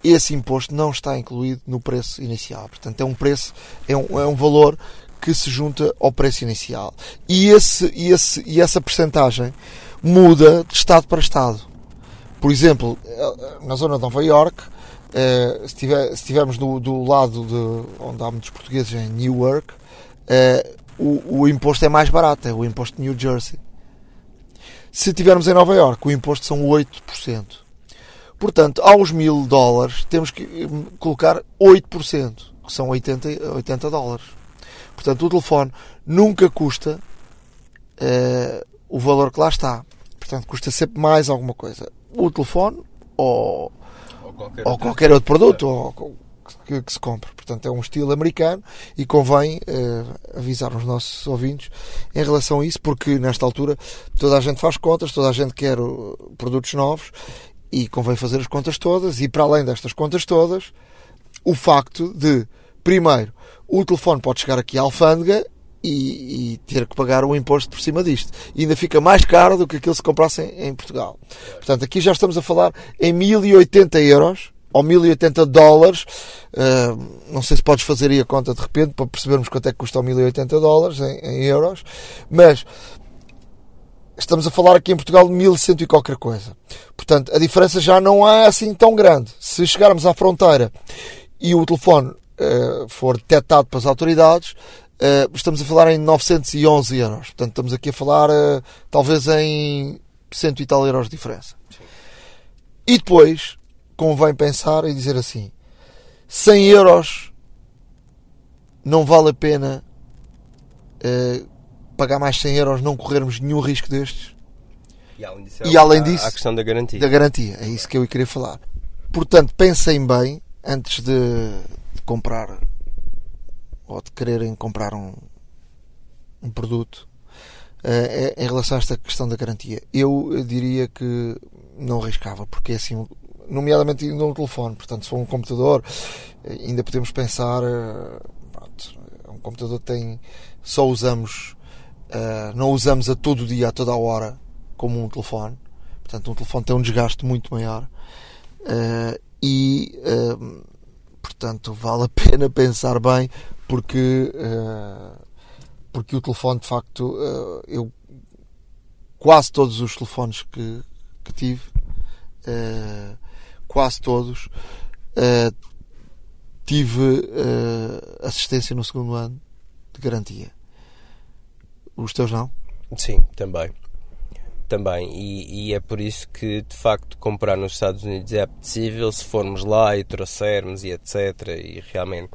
esse imposto não está incluído no preço inicial. Portanto, é um preço, é um, é um valor que se junta ao preço inicial. E, esse, e, esse, e essa percentagem muda de estado para estado. Por exemplo, na zona de Nova York, eh, se, tiver, se estivermos do, do lado de onde há muitos portugueses em Newark, eh, o, o imposto é mais barato, é o imposto de New Jersey. Se tivermos em Nova York, o imposto são 8%. Portanto, aos mil dólares, temos que hum, colocar 8%, que são 80, 80 dólares. Portanto, o telefone nunca custa uh, o valor que lá está. Portanto, custa sempre mais alguma coisa. O telefone ou, ou qualquer, ou qualquer outro produto, ou, que, que, se compra. Portanto, é um estilo americano e convém uh, avisar os nossos ouvintes em relação a isso, porque nesta altura toda a gente faz contas, toda a gente quer uh, produtos novos e convém fazer as contas todas. E para além destas contas todas, o facto de, primeiro, o telefone pode chegar aqui à alfândega e, e, ter que pagar o imposto por cima disto. E ainda fica mais caro do que aquilo se comprasse em, em Portugal. Portanto, aqui já estamos a falar em 1080 euros ou 1080 dólares. Uh, não sei se podes fazer aí a conta de repente para percebermos quanto é que custa 1080 dólares em, em, euros, mas estamos a falar aqui em Portugal de 1100 e qualquer coisa. Portanto, a diferença já não é assim tão grande. Se chegarmos à fronteira e o telefone uh, for detectado pelas autoridades, uh, estamos a falar em 911 euros. Portanto, estamos aqui a falar talvez em cento e tal euros de diferença. E depois convém pensar e dizer assim: 100 euros não vale a pena pagar mais 100 euros, não corrermos nenhum risco destes. E além disso, E além disso, a questão da garantia. da garantia. É isso que eu queria falar. Portanto, pensem bem antes de, de comprar ou de quererem comprar um, um produto eh, em relação a esta questão da garantia. Eu diria que não arriscava, porque é assim, nomeadamente ainda um telefone, portanto, se for um computador, eh, ainda podemos pensar, eh, pronto, um computador tem, só usamos, não usamos a todo dia, a toda a hora, como um telefone. Portanto, um telefone tem um desgaste muito maior. e, portanto, vale a pena pensar bem, porque, porque o telefone, de facto, eu quase todos os telefones que, que tive, uh, quase todos, uh, tive uh, assistência no segundo ano de garantia. Os teus não? Sim, também. Também, e, e, é por isso que de facto comprar nos Estados Unidos é apetecível se formos lá e trouxermos e etc. E realmente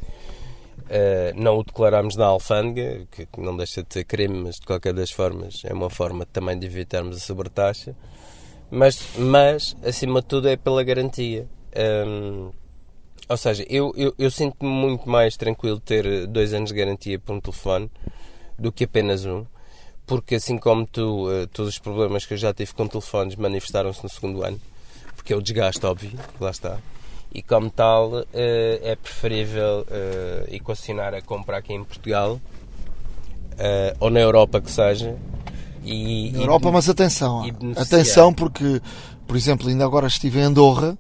Uh, não o declaramos na alfândega, que não deixa de ser crime, mas de qualquer das formas é uma forma também de evitarmos a sobretaxa. Mas, mas acima de tudo, é pela garantia. Um, ou seja, eu, eu, eu sinto-me muito mais tranquilo ter dois anos de garantia por um telefone do que apenas um, porque assim como tu, uh, todos os problemas que eu já tive com telefones manifestaram-se no segundo ano, porque é o desgaste, óbvio, lá está e como tal eh, é preferível uh, equacionar a compra aqui em Portugal ou na Europa que seja e, na Europa, e, mas atenção atenção porque por exemplo ainda agora estive em Andorra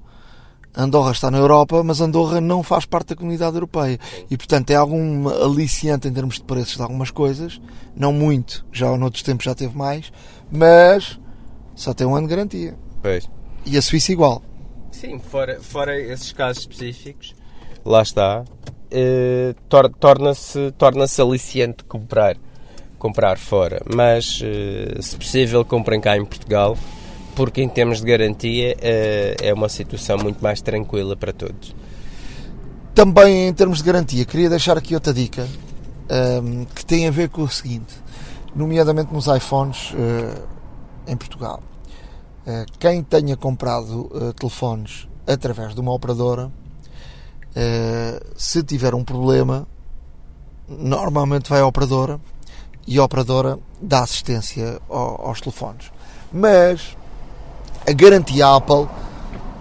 Andorra está na Europa, mas Andorra não faz parte da comunidade europeia. E, portanto, é algum aliciante em termos de preços de algumas coisas. Não muito, já noutros tempos já teve mais. Mas só tem um ano de garantia. Pois. E a Suíça igual. Sim, fora, fora esses casos específicos, lá está, eh, tor torna-se torna aliciente comprar, comprar fora. Mas, eh, se possível, comprem cá em Portugal, porque em termos de garantia eh, é uma situação muito mais tranquila para todos. Também em termos de garantia, queria deixar aqui outra dica ehm, que tem a ver com o seguinte, nomeadamente nos iPhones uh, em Portugal. Eh, quem tenha comprado telefones através de uma operadora, se tiver um problema, normalmente vai à operadora e a operadora dá assistência ao, aos telefones. Mas a garantia Apple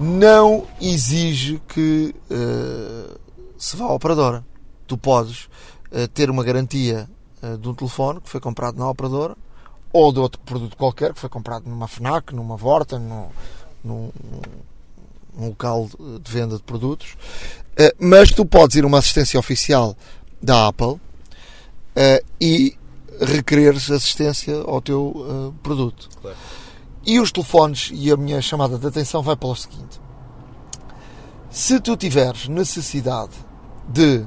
não exige que uh, se vá à operadora. Tu podes ter uma garantia de um telefone que foi comprado na operadora ou de outro produto qualquer que foi comprado numa FNAC, numa Vorta, num, num, num local de venda de produtos. Uh, mas tu podes ir a uma assistência oficial da Apple uh, e requereres assistência ao teu uh, produto. Claro. E os telefones e a minha chamada de atenção vai para o seguinte: se tu tiveres necessidade de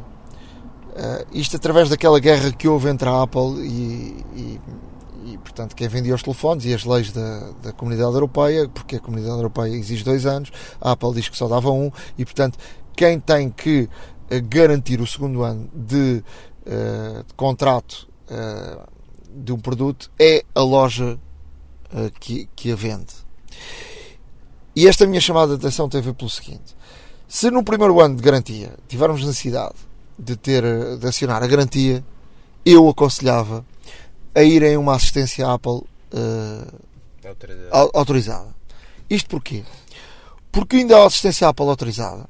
isto através daquela guerra que houve entre a Apple e, e e, portanto, quem vendia os telefones e as leis da, da Comunidade Europeia, porque a Comunidade Europeia exige dois anos, a Apple diz que só dava um, e, portanto, quem tem que uh, garantir o segundo ano de, uh, de contrato uh, de um produto é a loja que, que a vende. E esta minha chamada de atenção tem a ver pelo seguinte: se no primeiro ano de garantia tivermos necessidade de ter de acionar a garantia, eu aconselhava a irem a uma assistência Apple uh, autorizada. autorizada. Isto porquê? Porque ainda a assistência Apple autorizada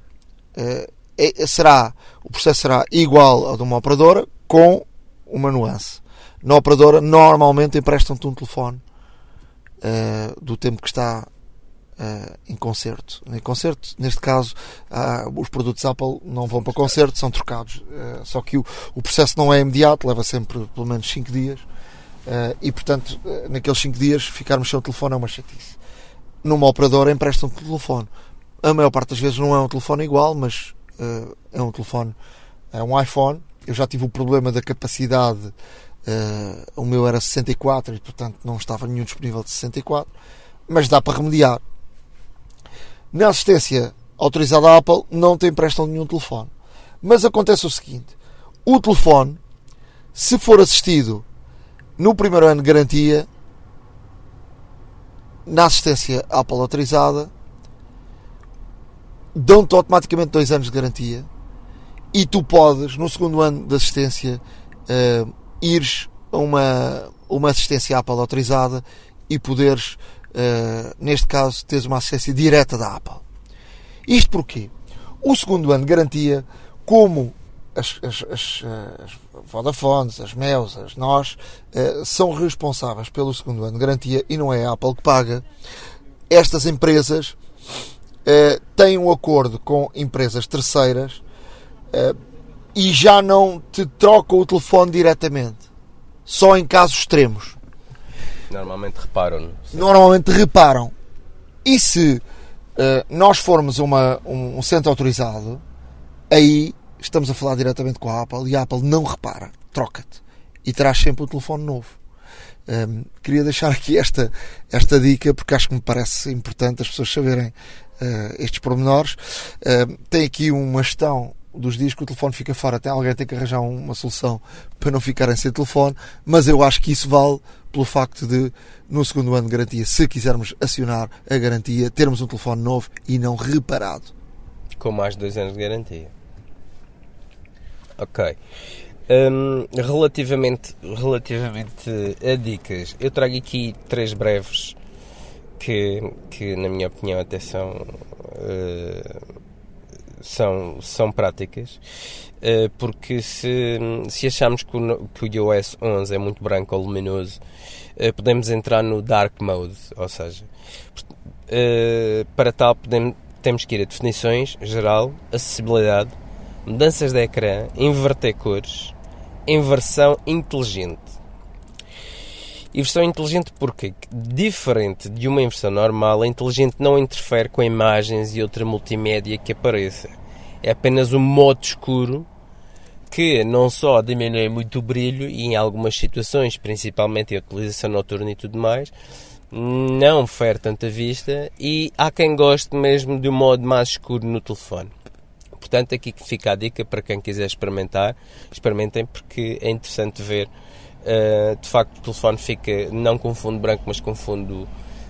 uh, é, será, o processo será igual ao de uma operadora com uma nuance. Na operadora normalmente emprestam-te um telefone uh, do tempo que está Uh, em concerto. Em concerto, neste caso, uh, os produtos Apple não vão para concerto, são trocados. Uh, só que o, o, processo não é imediato, leva sempre pelo menos 5 dias. E portanto, naqueles 5 dias, ficarmos sem o telefone é uma chatice. Numa operadora emprestam um telefone. A maior parte das vezes não é um telefone igual, mas é um telefone é um iPhone. Eu já tive o problema da capacidade, uh, o meu era 64 e portanto não estava nenhum disponível de 64, mas dá para remediar. Na assistência autorizada à Apple não te emprestam nenhum telefone. Mas acontece o seguinte: o telefone, se for assistido no primeiro ano de garantia, na assistência Apple autorizada, dão-te automaticamente dois anos de garantia e tu podes, no segundo ano de assistência, uh, ires a uma, uma assistência Apple autorizada e poderes, uh, neste caso, teres uma assistência direta da Apple. Isto porquê? O segundo ano de garantia, como as, as, as, as Vodafones, as Meus, as Nós, uh, são responsáveis pelo segundo ano de garantia e não é a Apple que paga, estas empresas uh, têm um acordo com empresas terceiras e já não te trocam o telefone diretamente. Só em casos extremos. Normalmente reparam. Normalmente reparam. E se uh, nós formos uma, um, um centro autorizado, aí estamos a falar diretamente com a Apple e a Apple não repara, troca-te e traz sempre o telefone novo. Um, ehm, queria deixar aqui esta, esta dica porque acho que me parece importante as pessoas saberem uh, estes pormenores. Uh, tem aqui uma gestão dos dias que o telefone fica fora. Tem alguém tem que arranjar uma solução para não ficarem sem telefone, mas eu acho que isso vale pelo facto de, no segundo ano de garantia, se quisermos acionar a garantia, termos um telefone novo e não reparado. Com mais dois anos de garantia. Ok. Um, relativamente, relativamente a dicas, eu trago aqui três breves que, que na minha opinião, até são, uh, são, são práticas. Uh, porque se, se achamos que o, que o iOS 11 é muito branco ou luminoso, uh, podemos entrar no Dark Mode, ou seja, para tal podemos, temos que ir a definições, geral, acessibilidade, mudanças de ecrã, inverter cores, inversão inteligente. Inversão inteligente porque, diferente de uma inversão normal, a inteligente não interfere com imagens e outra multimédia que apareça. É apenas um modo escuro que não só diminui muito o brilho e em algumas situações, principalmente em utilização noturna e tudo mais, não fere tanta vista e há quem goste mesmo de um modo mais escuro no telefone. Portanto, aqui fica a dica para quem quiser experimentar, experimentem porque é interessante ver. Uh, de facto, o telefone fica não com fundo branco, mas com fundo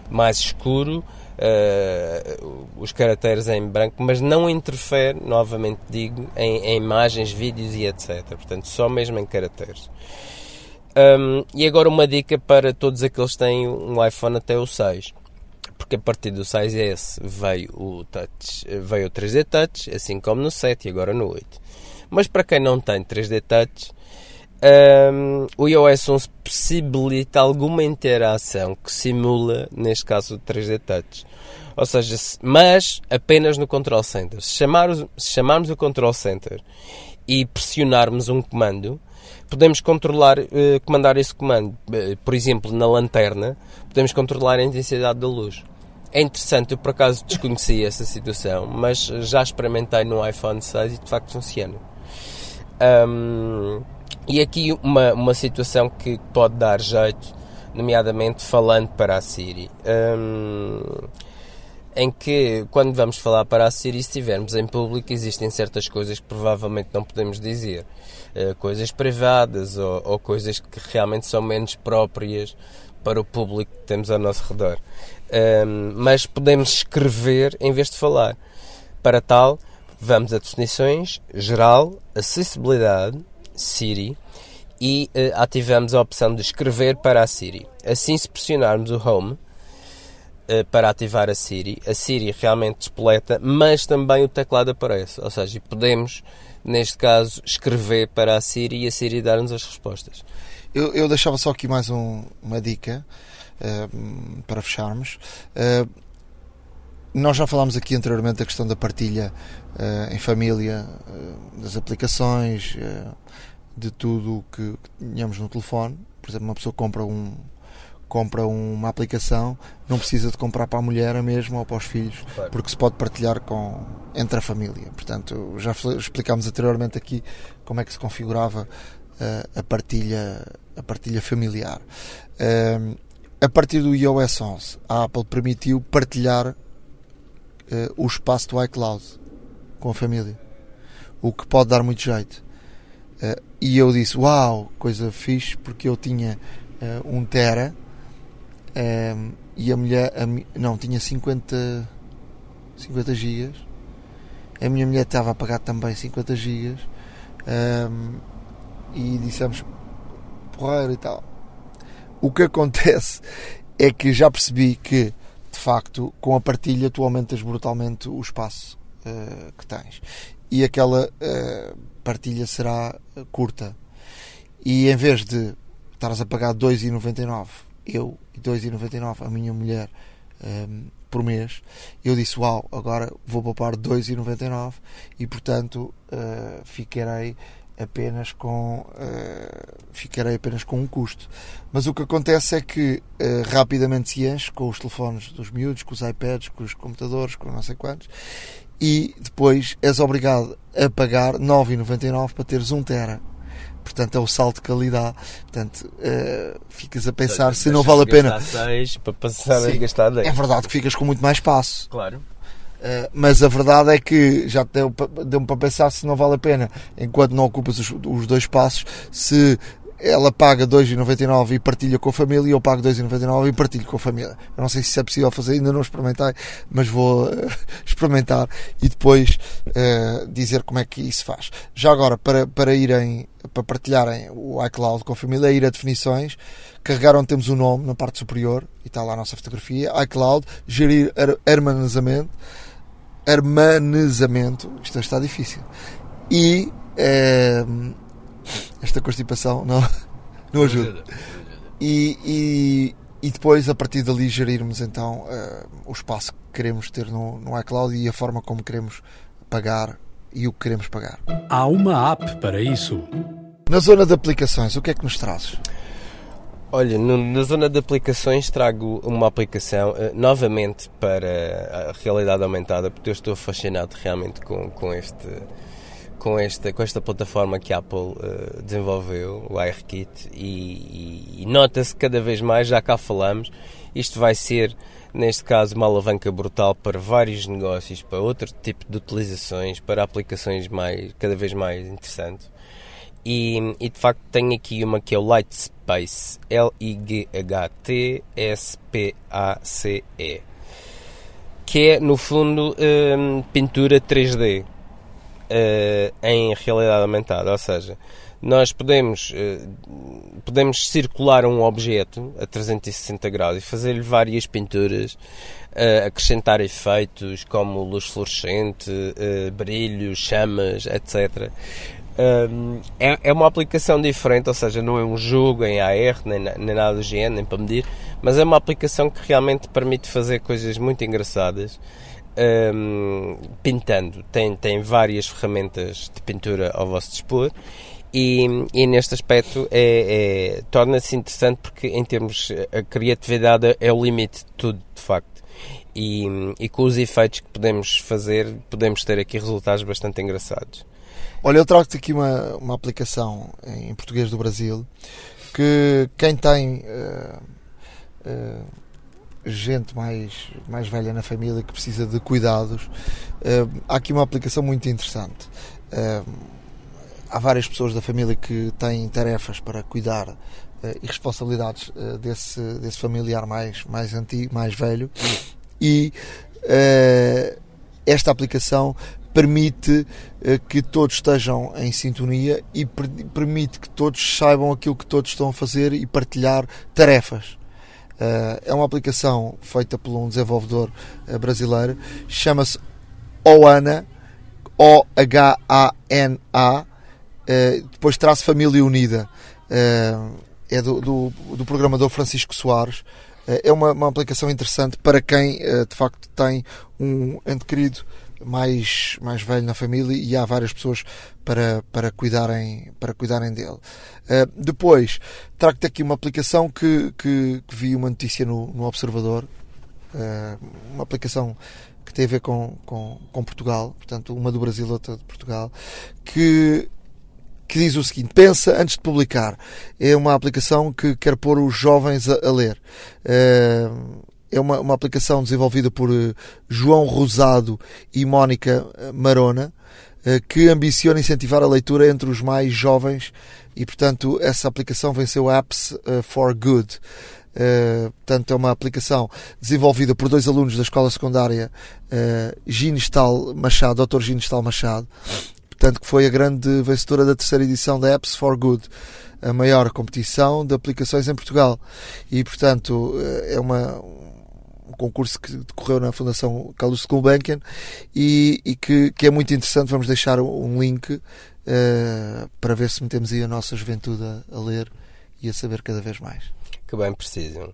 mais escuro. Uh, os caracteres em branco, mas não interfere, novamente digo, em, em imagens, vídeos e etc. Portanto, só mesmo em caracteres. Um, e agora uma dica para todos aqueles que têm um iPhone até o 6 porque a partir do 6S veio o Touch, veio o 3D Touch, assim como no 7 e agora no 8. Mas para quem não tem 3D Touch, um, o iOS 11 possibilita alguma interação que simula, neste caso, o 3D Touch. Ou seja, mas apenas no Control Center. Se, chamar, se chamarmos o Control Center e pressionarmos um comando, podemos controlar, uh, comandar esse comando. Uh, por exemplo, na lanterna, podemos controlar a intensidade da luz. É interessante, eu por acaso desconhecia essa situação, mas já experimentei no iPhone 6 e de facto funciona. Um, e aqui uma, uma situação que pode dar jeito, nomeadamente falando para a Siri. Um, em que, quando vamos falar para a Siri, se estivermos em público, existem certas coisas que provavelmente não podemos dizer. Uh, coisas privadas ou, ou, coisas que realmente são menos próprias para o público que temos ao nosso redor. Um, mas podemos escrever em vez de falar. Para tal, vamos a definições, geral, acessibilidade, Siri, e uh, ativamos a opção de escrever para a Siri. Assim, se pressionarmos o Home uh, para ativar a Siri, a Siri realmente despoleta, mas também o teclado aparece. Ou seja, podemos, neste caso, escrever para a Siri e a Siri dar-nos as respostas. Eu, eu deixava só aqui mais um, uma dica uh, para fecharmos. Uh, nós já falámos aqui anteriormente da questão da partilha uh, em família, das aplicações, de tudo o que, que tenhamos no telefone. Por exemplo, uma pessoa compra um, compra uma aplicação, não precisa de comprar para a mulher a mesma ou para os filhos, porque se pode partilhar com, entre a família. Portanto, já explicámos anteriormente aqui como é que se configurava eh, a, partilha, a partilha familiar. Eh, a partir do iOS 11, a Apple permitiu partilhar eh, o espaço do iCloud com a família, o que pode dar muito jeito. Eh, e eu disse: Uau, coisa fixe, porque eu tinha eh, um Tera eh, e a mulher, a não, tinha 50, 50 gigas. A minha mulher estava a pagar também 50 gigas ehm, e dissemos porreiro e tal. O que acontece é que já percebi que, de facto, com a partilha tu aumentas brutalmente o espaço eh, que tens e aquela partilha será eh, curta. E em vez de estares a pagar 2,99 eu e 2,99 a minha mulher ehm, por mês, eu disse uau, agora vou poupar 2,99 e portanto eh, ficarei apenas com eh, ficarei apenas com um custo. Mas o que acontece é que eh, rapidamente se enche com os telefones dos miúdos, com os iPads, com os computadores, com não sei quantos, e depois és obrigado a pagar 9,99 para teres 1 tera. Portanto, é o salto que ali dá. Portanto, eh, ficas a pensar se não vale a pena. 6 para passar a Sim. gastar 10. É verdade que ficas com muito mais espaço. Claro. Uh, mas a verdade é que já te deu pa- deu-me para pensar se não vale a pena, enquanto não ocupas os, os dois passos, se ela paga 2,99 e partilha com a família e eu pago 2,99 e partilho com a família. Eu não sei se é possível fazer, ainda não experimentei, mas vou uh, experimentar e depois uh, dizer como é que isso faz. Já agora, para, para irem, para partilharem o iCloud com a família, é ir a definições, carregar onde temos o nome na parte superior e está lá a nossa fotografia, iCloud, gerir hermanezamento, hermanezamento, isto está difícil, e eh, esta constipação não, não ajuda. E, e, e depois, a partir dali, gerirmos então eh, o espaço que queremos ter no, no iCloud e a forma como queremos pagar e o que queremos pagar. Há uma app para isso. Na zona de aplicações, o que é que nos trazes? Olha, no- na zona de aplicações trago uma aplicação eh, novamente para a realidade aumentada, porque eu estou fascinado realmente com, com, este, com, esta, com esta plataforma que a Apple eh, desenvolveu, o ARKit, e, e- e nota-se cada vez mais, já cá falamos, isto vai ser, neste caso, uma alavanca brutal para vários negócios, para outro tipo de utilizações, para aplicações mais, cada vez mais interessantes. E, e, de facto tenho aqui uma que é o Lightspace, L-I-G-H-T-S-P-A-C-E, que é no fundo hum, pintura 3D eh, em realidade aumentada, ou seja, nós podemos, eh, podemos circular um objeto a 360 graus e fazer-lhe várias pinturas, eh, acrescentar efeitos como luz fluorescente, eh, brilhos, chamas, etc. Um, é, é uma aplicação diferente, ou seja, não é um jogo em AR, nem nada do género, nem para medir, mas é uma aplicação que realmente permite fazer coisas muito engraçadas um, pintando. Tem, tem várias ferramentas de pintura ao vosso dispor. E, e neste aspecto é, é- torna-se interessante porque em termos a criatividade é o limite de tudo de facto e, e com os efeitos que podemos fazer podemos ter aqui resultados bastante engraçados Olha, eu trago-te aqui uma, uma aplicação em português do Brasil que quem tem eh, eh, gente mais, mais velha na família que precisa de cuidados, eh, há aqui uma aplicação muito interessante. Eh, há várias pessoas da família que têm tarefas para cuidar eh, e responsabilidades desse, desse familiar mais, mais antigo, mais velho, e esta aplicação permite que todos estejam em sintonia e per- permite que todos saibam aquilo que todos estão a fazer e partilhar tarefas. Eh, é uma aplicação feita por um desenvolvedor eh, brasileiro, chama-se OANA, O-H-A-N-A, eh, depois traço Família Unida, é do, do, do programador Francisco Soares. É uma, uma aplicação interessante para quem de facto tem um ente querido mais, mais velho na família e há várias pessoas para, para, cuidarem, para cuidarem dele. Uh, depois, trago-te aqui uma aplicação que, que, que, vi uma notícia no, no Observador, uh, uma aplicação que tem a ver com, com, com Portugal, portanto, uma do Brasil, outra de Portugal, que que diz o seguinte: pensa antes de publicar. É uma aplicação que quer pôr os jovens a, a ler. Uh, é uma, uma aplicação desenvolvida por uh, João Rosado e Mónica eh, Marona, uh, que ambiciona incentivar a leitura entre os mais jovens e, portanto, essa aplicação venceu Apps uh, for Good. portanto, é uma aplicação desenvolvida por dois alunos da escola secundária Ginestal Machado, Dr. Ginestal Machado, portanto, que foi a grande vencedora da terceira edição da Apps for Good a maior competição de aplicações em Portugal. E, portanto, é uma, um concurso que decorreu na Fundação Carlos Gulbenkian e, e que, que, é muito interessante. Vamos deixar um link uh, para ver se metemos aí a nossa juventude a, a, ler e a saber cada vez mais. Que bem precisam.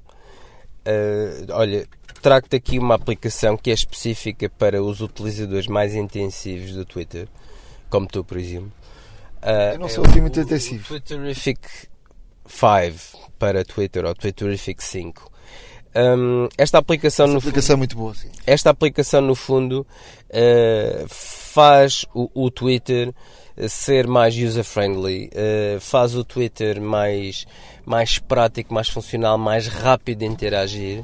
Uh, olha, trago-te aqui uma aplicação que é específica para os utilizadores mais intensivos do Twitter, como tu, por exemplo. Uh, Eu não sou assim muito intensivo. Twitterific 5 para Twitter ou Twitterific 5 um, esta aplicação, Essa no aplicação fundo, é muito boa, sim. Esta aplicação, no fundo, uh, faz o, o, Twitter ser mais user-friendly, uh, faz o Twitter mais, mais prático, mais funcional, mais rápido de interagir.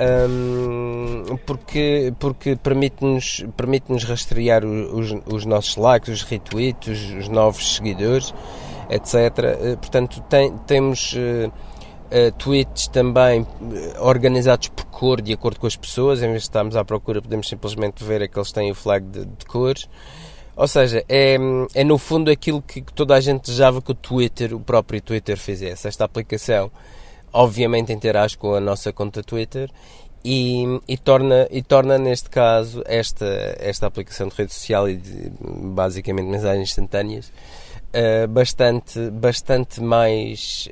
Um, porque, porque permite-nos permite -nos rastrear os, os nossos likes, os retweets, os, os novos seguidores, etc. Uh, portanto, tem, temos uh, uh, tweets também eh, organizados por cor, de acordo com as pessoas, em vez de estarmos à procura, podemos simplesmente ver aqueles que têm o flag de, de cores. Ou seja, é, é no fundo aquilo que, toda a gente desejava que o Twitter, o próprio Twitter, fizesse. Esta aplicação, obviamente, interage com a nossa conta Twitter e, e, torna, e torna, neste caso, esta, esta aplicação de rede social e de, basicamente mensagens instantâneas uh, bastante, bastante mais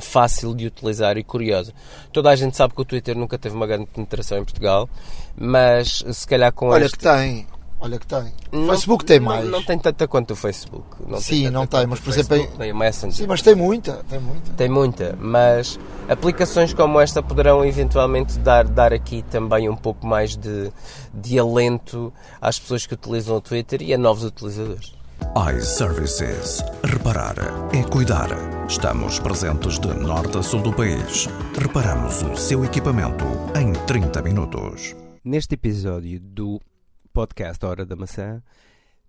fácil de utilizar e curiosa. Toda a gente sabe que o Twitter nunca teve uma grande penetração em Portugal, mas se calhar com Olha este... que tem. Olha que tem. O Facebook tem mais. Não, não, tem tanta quanto o Facebook. Não Sim, tem não tem, mas por exemplo. Tem o Messenger. Sim, mas tem muita, tem muita. Tem muita, mas aplicações como esta poderão eventualmente dar, dar aqui também um pouco mais de, de alento às pessoas que utilizam o Twitter e a novos utilizadores iServices. Reparar é cuidar. Estamos presentes de norte a sul do país. Reparamos o seu equipamento em 30 minutos. Neste episódio do podcast Hora da Maçã,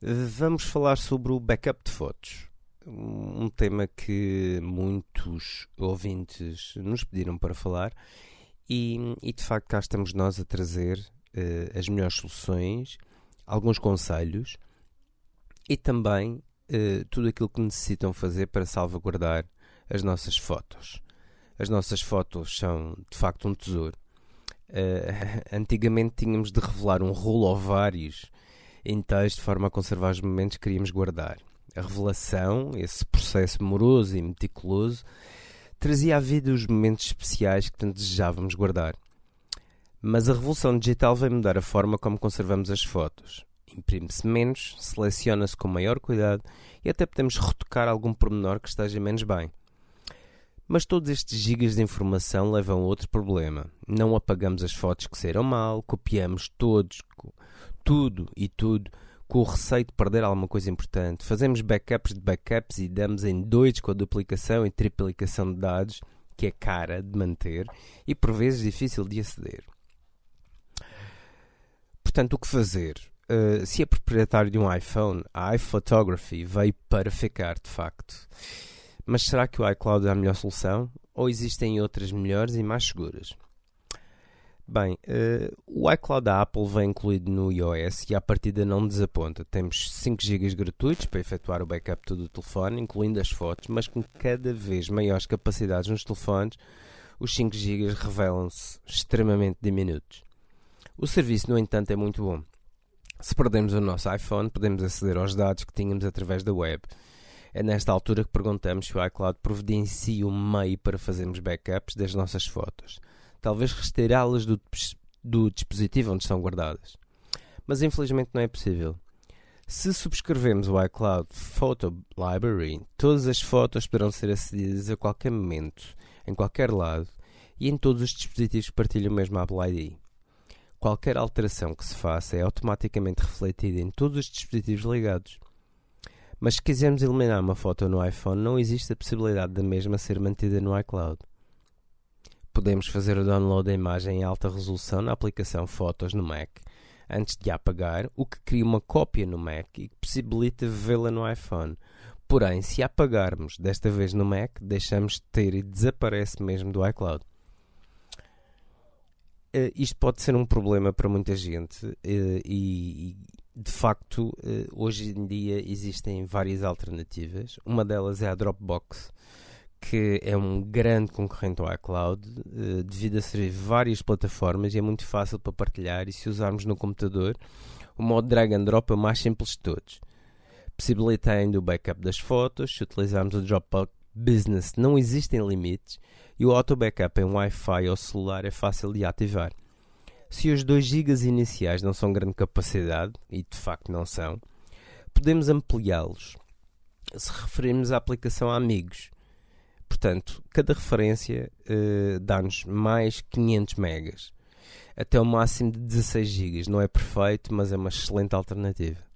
vamos falar sobre o backup de fotos. Um tema que muitos ouvintes nos pediram para falar e, e de facto cá estamos nós a trazer uh, as melhores soluções, alguns conselhos e também uh, tudo aquilo que necessitam fazer para salvaguardar as nossas fotos. As nossas fotos são de facto um tesouro. Uh, antigamente tínhamos de revelar um rolo ou vários inteiros de forma a conservar os momentos que queríamos guardar. A revelação, esse processo moroso e meticuloso, trazia à vida os momentos especiais que tanto desejávamos guardar. Mas a revolução digital veio mudar a forma como conservamos as fotos imprime-se menos, seleciona-se com maior cuidado e até podemos retocar algum pormenor que esteja menos bem. Mas todos estes gigas de informação levam a outro problema. Não apagamos as fotos que saíram mal, copiamos todos, tudo e tudo, com o receio de perder alguma coisa importante. Fazemos backups de backups e damos em doidos com a duplicação e triplicação de dados, que é cara de manter e por vezes difícil de aceder. Portanto, o que fazer? Uh, se é proprietário de um iPhone, a iPhotography veio para ficar, de facto. Mas será que o iCloud é a melhor solução? Ou existem outras melhores e mais seguras? Bem, uh, o iCloud da Apple vem incluído no iOS e à partida não desaponta. Temos 5 GB gratuitos para efetuar o backup todo o telefone, incluindo as fotos, mas com cada vez maiores capacidades nos telefones, os 5 GB revelam-se extremamente diminutos. O serviço, no entanto, é muito bom. Se perdemos o nosso iPhone, podemos aceder aos dados que tínhamos através da web. É nesta altura que perguntamos se o iCloud providencia um meio para fazermos backups das nossas fotos, talvez retirá-las do, do dispositivo onde estão guardadas. mas infelizmente não é possível. Se subscrevemos o iCloud Photo Library, todas as fotos poderão ser acedidas a qualquer momento, em qualquer lado e em todos os dispositivos que partilham o mesmo Apple ID. Qualquer alteração que se faça é automaticamente refletida em todos os dispositivos ligados. Mas se quisermos eliminar uma foto no iPhone, não existe a possibilidade da mesma ser mantida no iCloud. Podemos fazer o download da imagem em alta resolução na aplicação Fotos no Mac antes de a apagar, o que cria uma cópia no Mac e possibilita vê-la no iPhone. Porém, se apagarmos, desta vez no Mac, deixamos de ter e desaparece mesmo do iCloud. Uh, isto pode ser um problema para muita gente uh, e, de facto, uh, hoje em dia existem várias alternativas. Uma delas é a Dropbox, que é um grande concorrente ao iCloud, devido a ser várias plataformas e é muito fácil para partilhar. E se usarmos no computador, o modo drag and drop é o mais simples de todos. Possibilita ainda o backup das fotos. Se utilizarmos o Dropbox Business, não existem limites e o auto backup em Wi-Fi ou celular é fácil de ativar. Se os 2 GB iniciais não são grande capacidade, e de facto não são, podemos ampliá-los se referirmos à aplicação amigos Portanto, cada referência uh, dá-nos mais 500 megas, até o máximo de 16 GB. Não é perfeito, mas é uma excelente alternativa.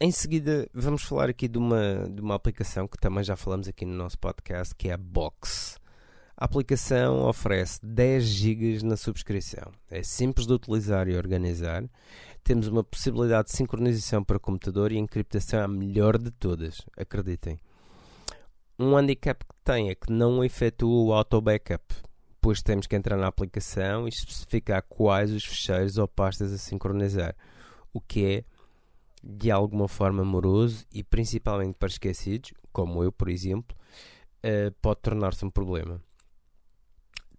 Em seguida, vamos falar aqui de uma, de uma aplicação que também já falamos aqui no nosso podcast, que é a Box. A aplicação oferece 10 GB na subscrição. É simples de utilizar e organizar. Temos uma possibilidade de sincronização para computador e encriptação a melhor de todas, acreditem. Um handicap que tem é que não efetua o auto backup, pois temos que entrar na aplicação e especificar quais os fecheiros ou pastas a sincronizar, o que é de alguma forma moroso e principalmente para esquecidos, como eu, por exemplo, uh, pode tornar-se um problema.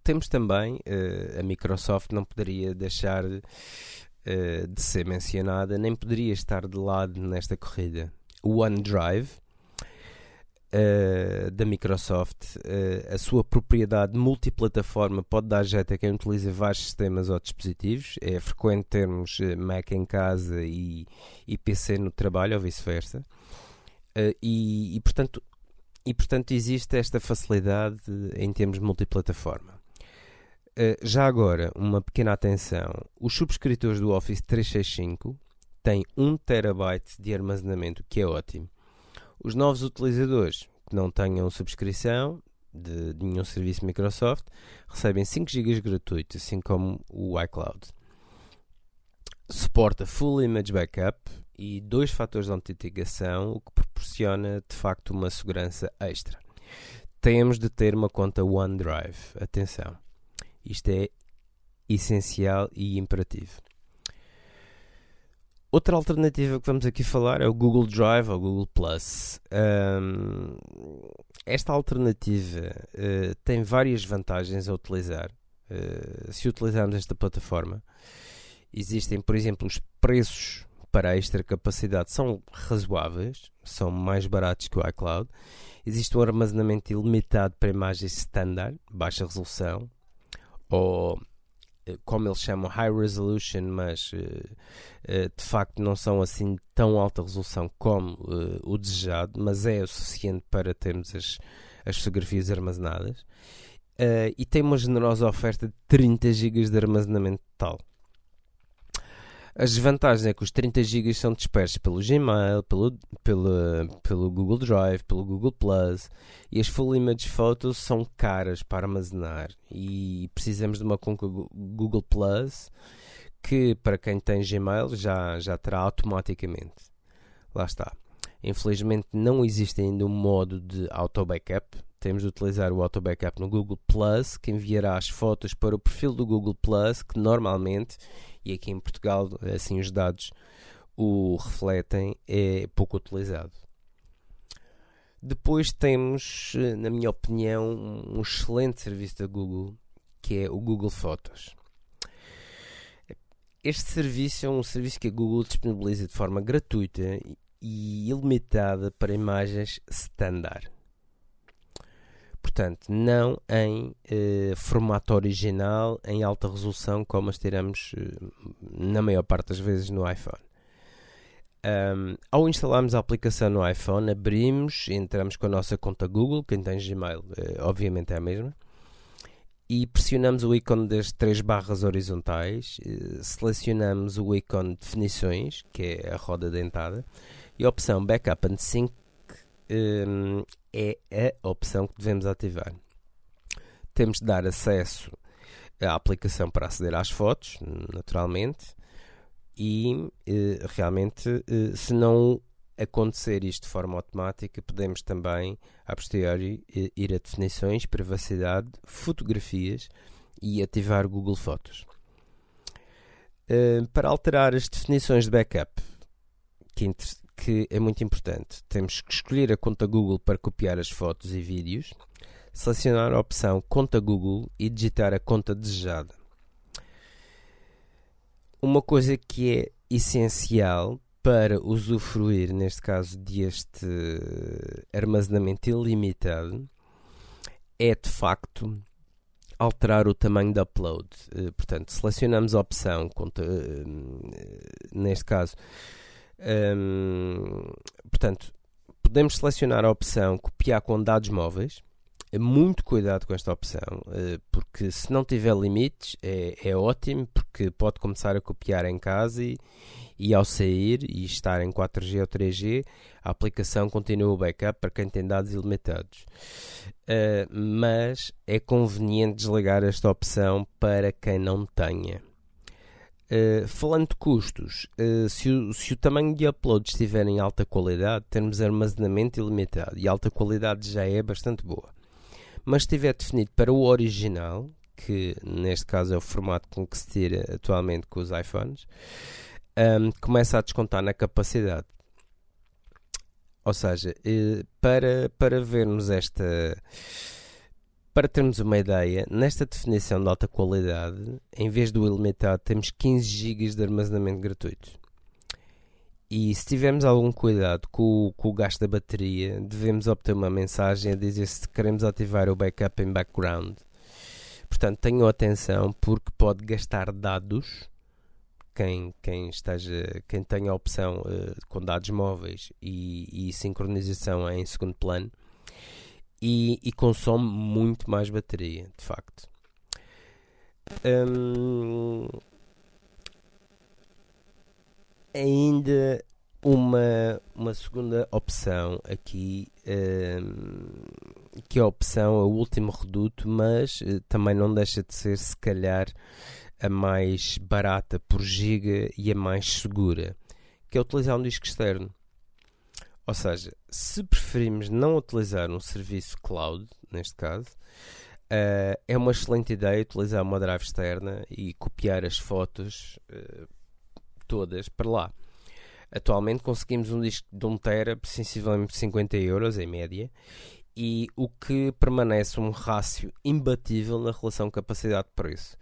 Temos também, uh, a Microsoft não poderia deixar uh, de ser mencionada, nem poderia estar de lado nesta corrida. O OneDrive, uh, da Microsoft, uh, a sua propriedade multiplataforma pode dar jeito a quem utiliza vários sistemas ou dispositivos. É frequente termos eh, Mac em casa e, e PC no trabalho ou vice-versa. E, e, portanto, e portanto existe esta facilidade em termos multiplataforma. Uh, já agora, uma pequena atenção: os subscritores do Office 365 têm 1 terabyte de armazenamento, que é ótimo. Os novos utilizadores que não tenham subscrição de, nenhum serviço Microsoft recebem 5 GB gratuitos, assim como o iCloud. Suporta Full Image Backup e dois fatores de autenticação, o que proporciona de facto uma segurança extra. Temos de ter uma conta OneDrive. Atenção, isto é essencial e imperativo. Outra alternativa que vamos aqui falar é o Google Drive ou Google Plus. Um, esta alternativa uh, tem várias vantagens a utilizar. Uh, se utilizarmos esta plataforma, existem, por exemplo, os preços para extra capacidade são razoáveis, são mais baratos que o iCloud. Existe um armazenamento ilimitado para imagens standard, baixa resolução, ou como eles chamam, high resolution, mas uh, uh, de facto não são assim tão alta resolução como o desejado, mas é o suficiente para termos as, as fotografias armazenadas. e tem uma generosa oferta de 30 GB de armazenamento total. As desvantagens é que os 30 GB são dispersos pelo Gmail, pelo, pelo, pelo Google Drive, pelo Google Plus e as Full Image Photos são caras para armazenar e precisamos de uma conta Google Plus que para quem tem Gmail já, já terá automaticamente. Lá está. Infelizmente não existe ainda um modo de auto backup. Temos de utilizar o auto backup no Google Plus, que enviará as fotos para o perfil do Google Plus, que normalmente e aqui em Portugal, assim os dados o refletem, é pouco utilizado. Depois temos, na minha opinião, um excelente serviço da Google, que é o Google Fotos. Este serviço é um serviço que a Google disponibiliza de forma gratuita e ilimitada para imagens standard. Portanto, não em eh, formato original, em alta resolução, como as tiramos eh, na maior parte das vezes no iPhone. Um, ao instalarmos a aplicação no iPhone, abrimos, entramos com a nossa conta Google, quem tem Gmail, eh, obviamente é a mesma, e pressionamos o ícone das três barras horizontais, eh, selecionamos o ícone definições, que é a roda dentada, e a opção Backup and Sync é a opção que devemos ativar. Temos de dar acesso à aplicação para aceder às fotos, naturalmente, e eh, realmente, eh, se não acontecer isto de forma automática, podemos também, a posteriori, eh, ir a definições, privacidade, fotografias e ativar Google Fotos. para alterar as definições de backup, que, que é muito importante. Temos que escolher a conta Google para copiar as fotos e vídeos, selecionar a opção Conta Google e digitar a conta desejada. Uma coisa que é essencial para usufruir, neste caso, deste armazenamento ilimitado é de facto alterar o tamanho de upload. Eh, portanto, selecionamos a opção, conta, eh, neste caso, um, portanto, podemos selecionar a opção copiar com dados móveis. Muito cuidado com esta opção, eh, porque se não tiver limites é, é ótimo, porque pode começar a copiar em casa e, e ao sair e estar em 4G ou 3G, a aplicação continua o backup para quem tem dados ilimitados. Uh, mas é conveniente desligar esta opção para quem não tenha. Uh, falando de custos, uh, se, o, se, o, tamanho de upload estiver em alta qualidade, temos armazenamento ilimitado e alta qualidade já é bastante boa. Mas estiver definido para o original, que neste caso é o formato com que se tira atualmente com os iPhones, um, ehm, começa a descontar na capacidade. Ou seja, uh, para, para vermos esta para termos uma ideia, nesta definição de alta qualidade, em vez do ilimitado, temos 15 GB de armazenamento gratuito. E se tivermos algum cuidado com, com, o gasto da bateria, devemos obter uma mensagem a dizer se queremos ativar o backup em background. Portanto, tenham atenção porque pode gastar dados. Quem, quem, esteja, quem tenha a opção uh, com dados móveis e, e sincronização em segundo plano, e, e consome muito mais bateria, de facto. Hum, ainda uma, uma segunda opção aqui, hum, que é a opção, a último reduto, mas uh, também não deixa de ser, se calhar, a mais barata por giga e a mais segura, que é utilizar um disco externo. Ou seja, se preferimos não utilizar um serviço cloud, neste caso, uh, é uma excelente ideia utilizar uma drive externa e copiar as fotos uh, todas para lá. Atualmente conseguimos um disco de 1 tera sensivelmente 50 euros em média e o que permanece um rácio imbatível na relação capacidade-preço.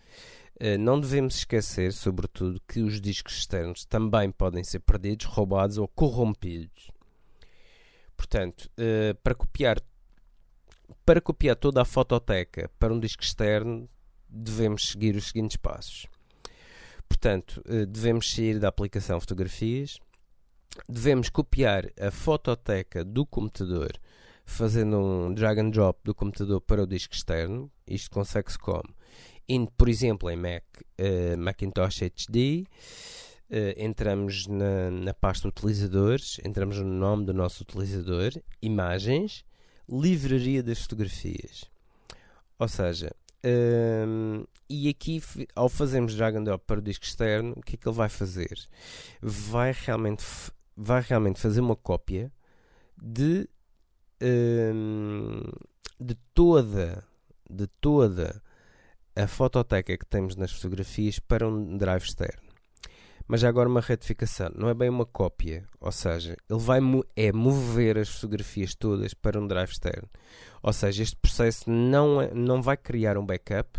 Uh, não devemos esquecer, sobretudo, que os discos externos também podem ser perdidos, roubados ou corrompidos. Portanto, uh, para copiar para copiar toda a fototeca para um disco externo, devemos seguir os seguintes passos. Portanto, uh, devemos sair da aplicação Fotografias, devemos copiar a fototeca do computador fazendo um drag and drop do computador para o disco externo. Isto consegue-se como? Indo, por exemplo, em Mac, uh, Macintosh HD, Uh, entramos na, na pasta utilizadores, entramos no nome do nosso utilizador, imagens, livraria das fotografias. Ou seja, ehm, e aqui ao fazermos drag and drop para o disco externo, o que é que ele vai fazer? Vai realmente, vai realmente fazer uma cópia de, ehm, de toda de toda a fototeca que temos nas fotografias para um drive externo. Mas já agora uma retificação, não é bem uma cópia, ou seja, ele vai mo é mover as fotografias todas para um drive externo. Ou seja, este processo não, é, não vai criar um backup,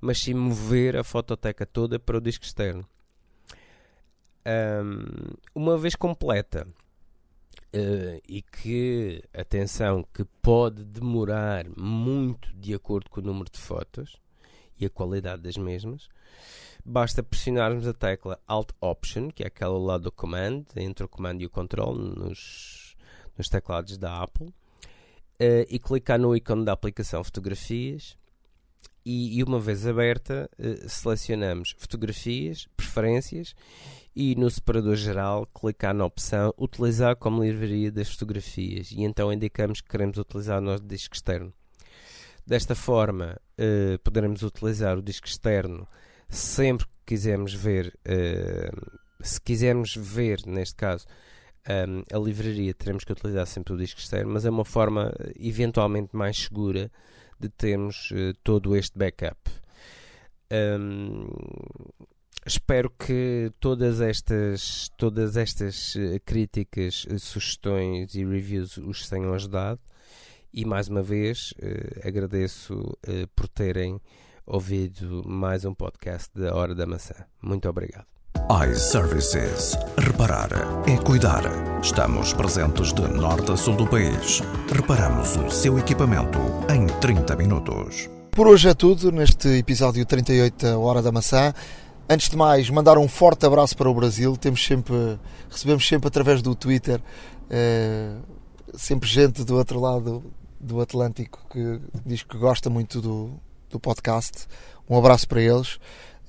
mas sim mover a fototeca toda para o disco externo. Um, uma vez completa Uh, e que, atenção, que pode demorar muito de acordo com o número de fotos e a qualidade das mesmas, basta pressionarmos a tecla Alt Option, que é aquela lá do Command, entre o Command e o Control nos, nos teclados da Apple, uh, e clicar no ícone da aplicação Fotografias. E, e uma vez aberta, uh, selecionamos Fotografias, Preferências e no separador geral clicar na opção Utilizar como livraria das fotografias e então indicamos que queremos utilizar o nosso disco externo. Desta forma, uh, poderemos utilizar o disco externo sempre que quisermos ver, uh, se quisermos ver, neste caso, um, a livraria, teremos que utilizar sempre o disco externo, mas é uma forma eventualmente mais segura de termos uh, todo este backup. Um, espero que todas estas, todas estas críticas, sugestões e reviews os tenham ajudado. E mais uma vez uh, agradeço uh, por terem ouvido mais um podcast da Hora da Maçã. Muito obrigado. iServices. Reparar é cuidar. Estamos presentes de norte a sul do país. Reparamos o seu equipamento em 30 minutos. Por hoje é tudo neste episódio 38 da Hora da Maçã. Antes de mais, mandar um forte abraço para o Brasil. Temos sempre, recebemos sempre através do Twitter, eh, sempre gente do outro lado do Atlântico que diz que gosta muito do, do podcast. Um abraço para eles,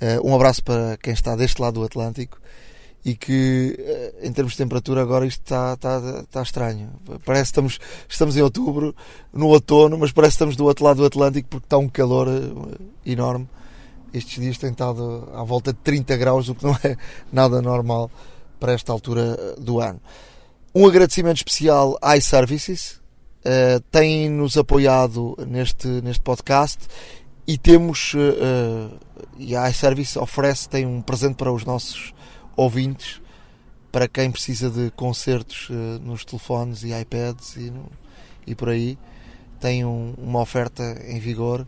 uh, um abraço para quem está deste lado do Atlântico e que uh, em termos de temperatura agora isto está, está, está estranho. Parece que estamos, estamos em outubro, no outono, mas parece que estamos do outro lado do Atlântico porque está um calor uh, enorme. Estes dias têm estado à volta de 30 graus, o que não é nada normal para esta altura do ano. Um agradecimento especial à iServices, uh, têm-nos apoiado neste, neste podcast e temos, uh, e a iService oferece, tem um presente para os nossos ouvintes, para quem precisa de concertos uh, nos telefones e iPads e, no, e por aí, tem um, uma oferta em vigor.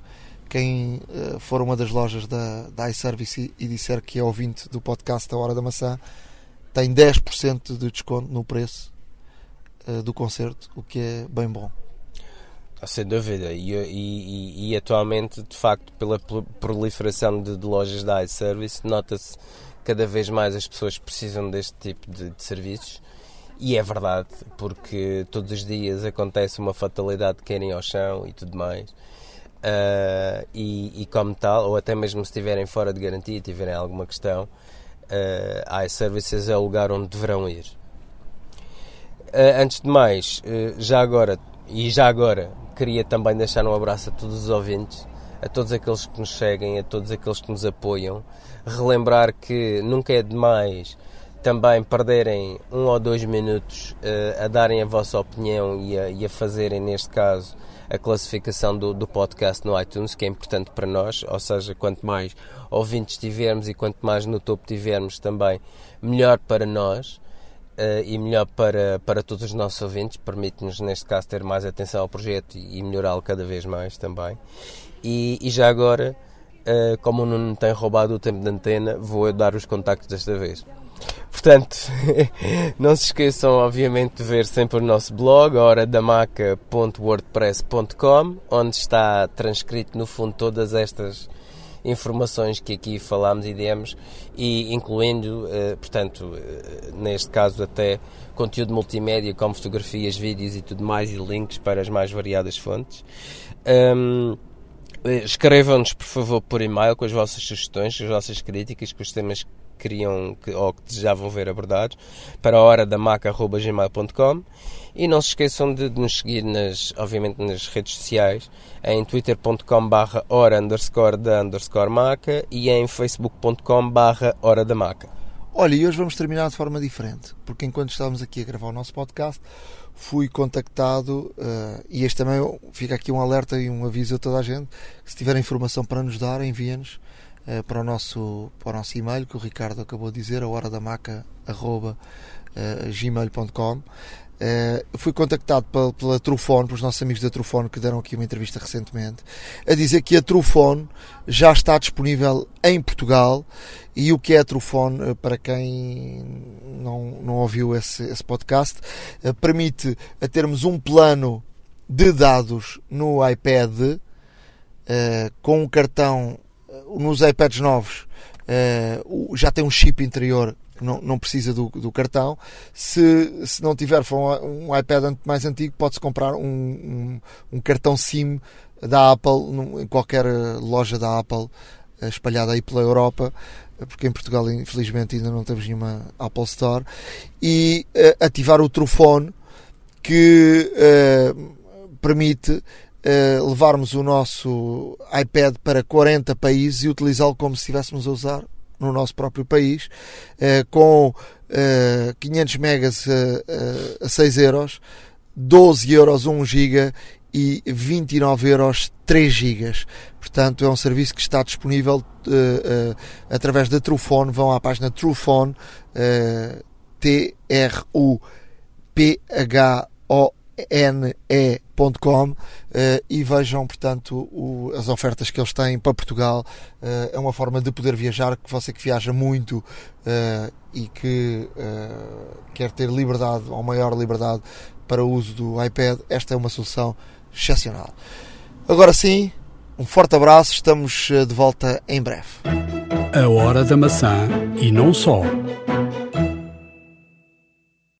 Quem uh, for uma das lojas da, da iService e, disser que é ouvinte do podcast da Hora da Maçã, tem 10% de desconto no preço do concerto, o que é bem bom. Sem dúvida, e, e, e, atualmente, de facto, pela proliferação de, de lojas da iService, nota-se cada vez mais as pessoas precisam deste tipo de, de, serviços. E é verdade, porque todos os dias acontece uma fatalidade de caírem ao chão e tudo mais. Uh, e, e, como tal, ou até mesmo se estiverem fora de garantia e tiverem alguma questão, uh, iServices é o lugar onde deverão ir. Uh, antes de mais, já agora, e já agora, queria também deixar um abraço a todos os ouvintes, a todos aqueles que nos seguem, a todos aqueles que nos apoiam. Relembrar que nunca é demais também perderem um ou dois minutos uh, a darem a vossa opinião e a, e a, fazerem, neste caso, a classificação do, do, podcast no iTunes, que é importante para nós. Ou seja, quanto mais ouvintes tivermos e quanto mais no topo tivermos, também melhor para nós uh, e melhor para, para todos os nossos ouvintes, permite-nos, neste caso, ter mais atenção ao projeto e melhorá-lo cada vez mais também. E, e já agora, uh, como não tem roubado o tempo de antena, vou dar os contactos desta vez. Portanto, não se esqueçam, obviamente, de ver sempre o nosso blog, horadamaca.wordpress.com, onde está transcrito, no fundo, todas estas informações que aqui falámos e demos, e incluindo, eh, portanto, eh, neste caso até conteúdo multimédia como fotografias, vídeos e tudo mais, e links para as mais variadas fontes. Um, eh, Escrevam-nos, por favor, por e-mail com as vossas sugestões, as vossas críticas, com os temas queriam que, ou que desejavam ver abordados para a hora da maca.gmail.com e não se esqueçam de, de, nos seguir, nas, obviamente, nas redes sociais, em twitter.com barra hora underscore da underscore maca e em facebook.com barra hora da maca. Olha, e hoje vamos terminar de forma diferente, porque enquanto estávamos aqui a gravar o nosso podcast, fui contactado, uh, e este também fica aqui um alerta e um aviso a toda a gente, se tiver informação para nos dar, enviem-nos uh, para, o nosso, para o nosso e-mail, que o Ricardo acabou de dizer, a hora da maca, uh, gmail.com Uh, fui contactado pela, pela Trufone, pelos nossos amigos da Trufone que deram aqui uma entrevista recentemente, a dizer que a Trufone já está disponível em Portugal e o que é a Trufone, para quem não, não ouviu esse, esse podcast, uh, permite a termos um plano de dados no iPad uh, com um cartão nos iPads novos já tem um chip interior não, não precisa do, do, cartão. Se, se não tiver for um, um iPad mais antigo, pode-se comprar um, um, um, cartão SIM da Apple em qualquer loja da Apple eh, espalhada aí pela Europa, porque em Portugal infelizmente ainda não temos nenhuma Apple Store, e uh, ativar o Trufone que uh, permite uh, levarmos o nosso iPad para 40 países e utilizá-lo como se estivéssemos a usar no nosso próprio país, eh, com 500 eh, megas a 6 euros, 12 euros 1 giga e 29 euros 3 gigas. Portanto, é um serviço que está disponível uh, uh, através da Trufone. Vão à página Trufone, uh, T-R-U-P-H-O ne.com eh, e vejam, portanto, o, as ofertas que eles têm para Portugal. Uh, é uma forma de poder viajar, que você que viaja muito uh, e que quer ter liberdade, ou maior liberdade, para o uso do iPad, esta é uma solução excepcional. Agora sim, um forte abraço, estamos de volta em breve. A hora da maçã e não só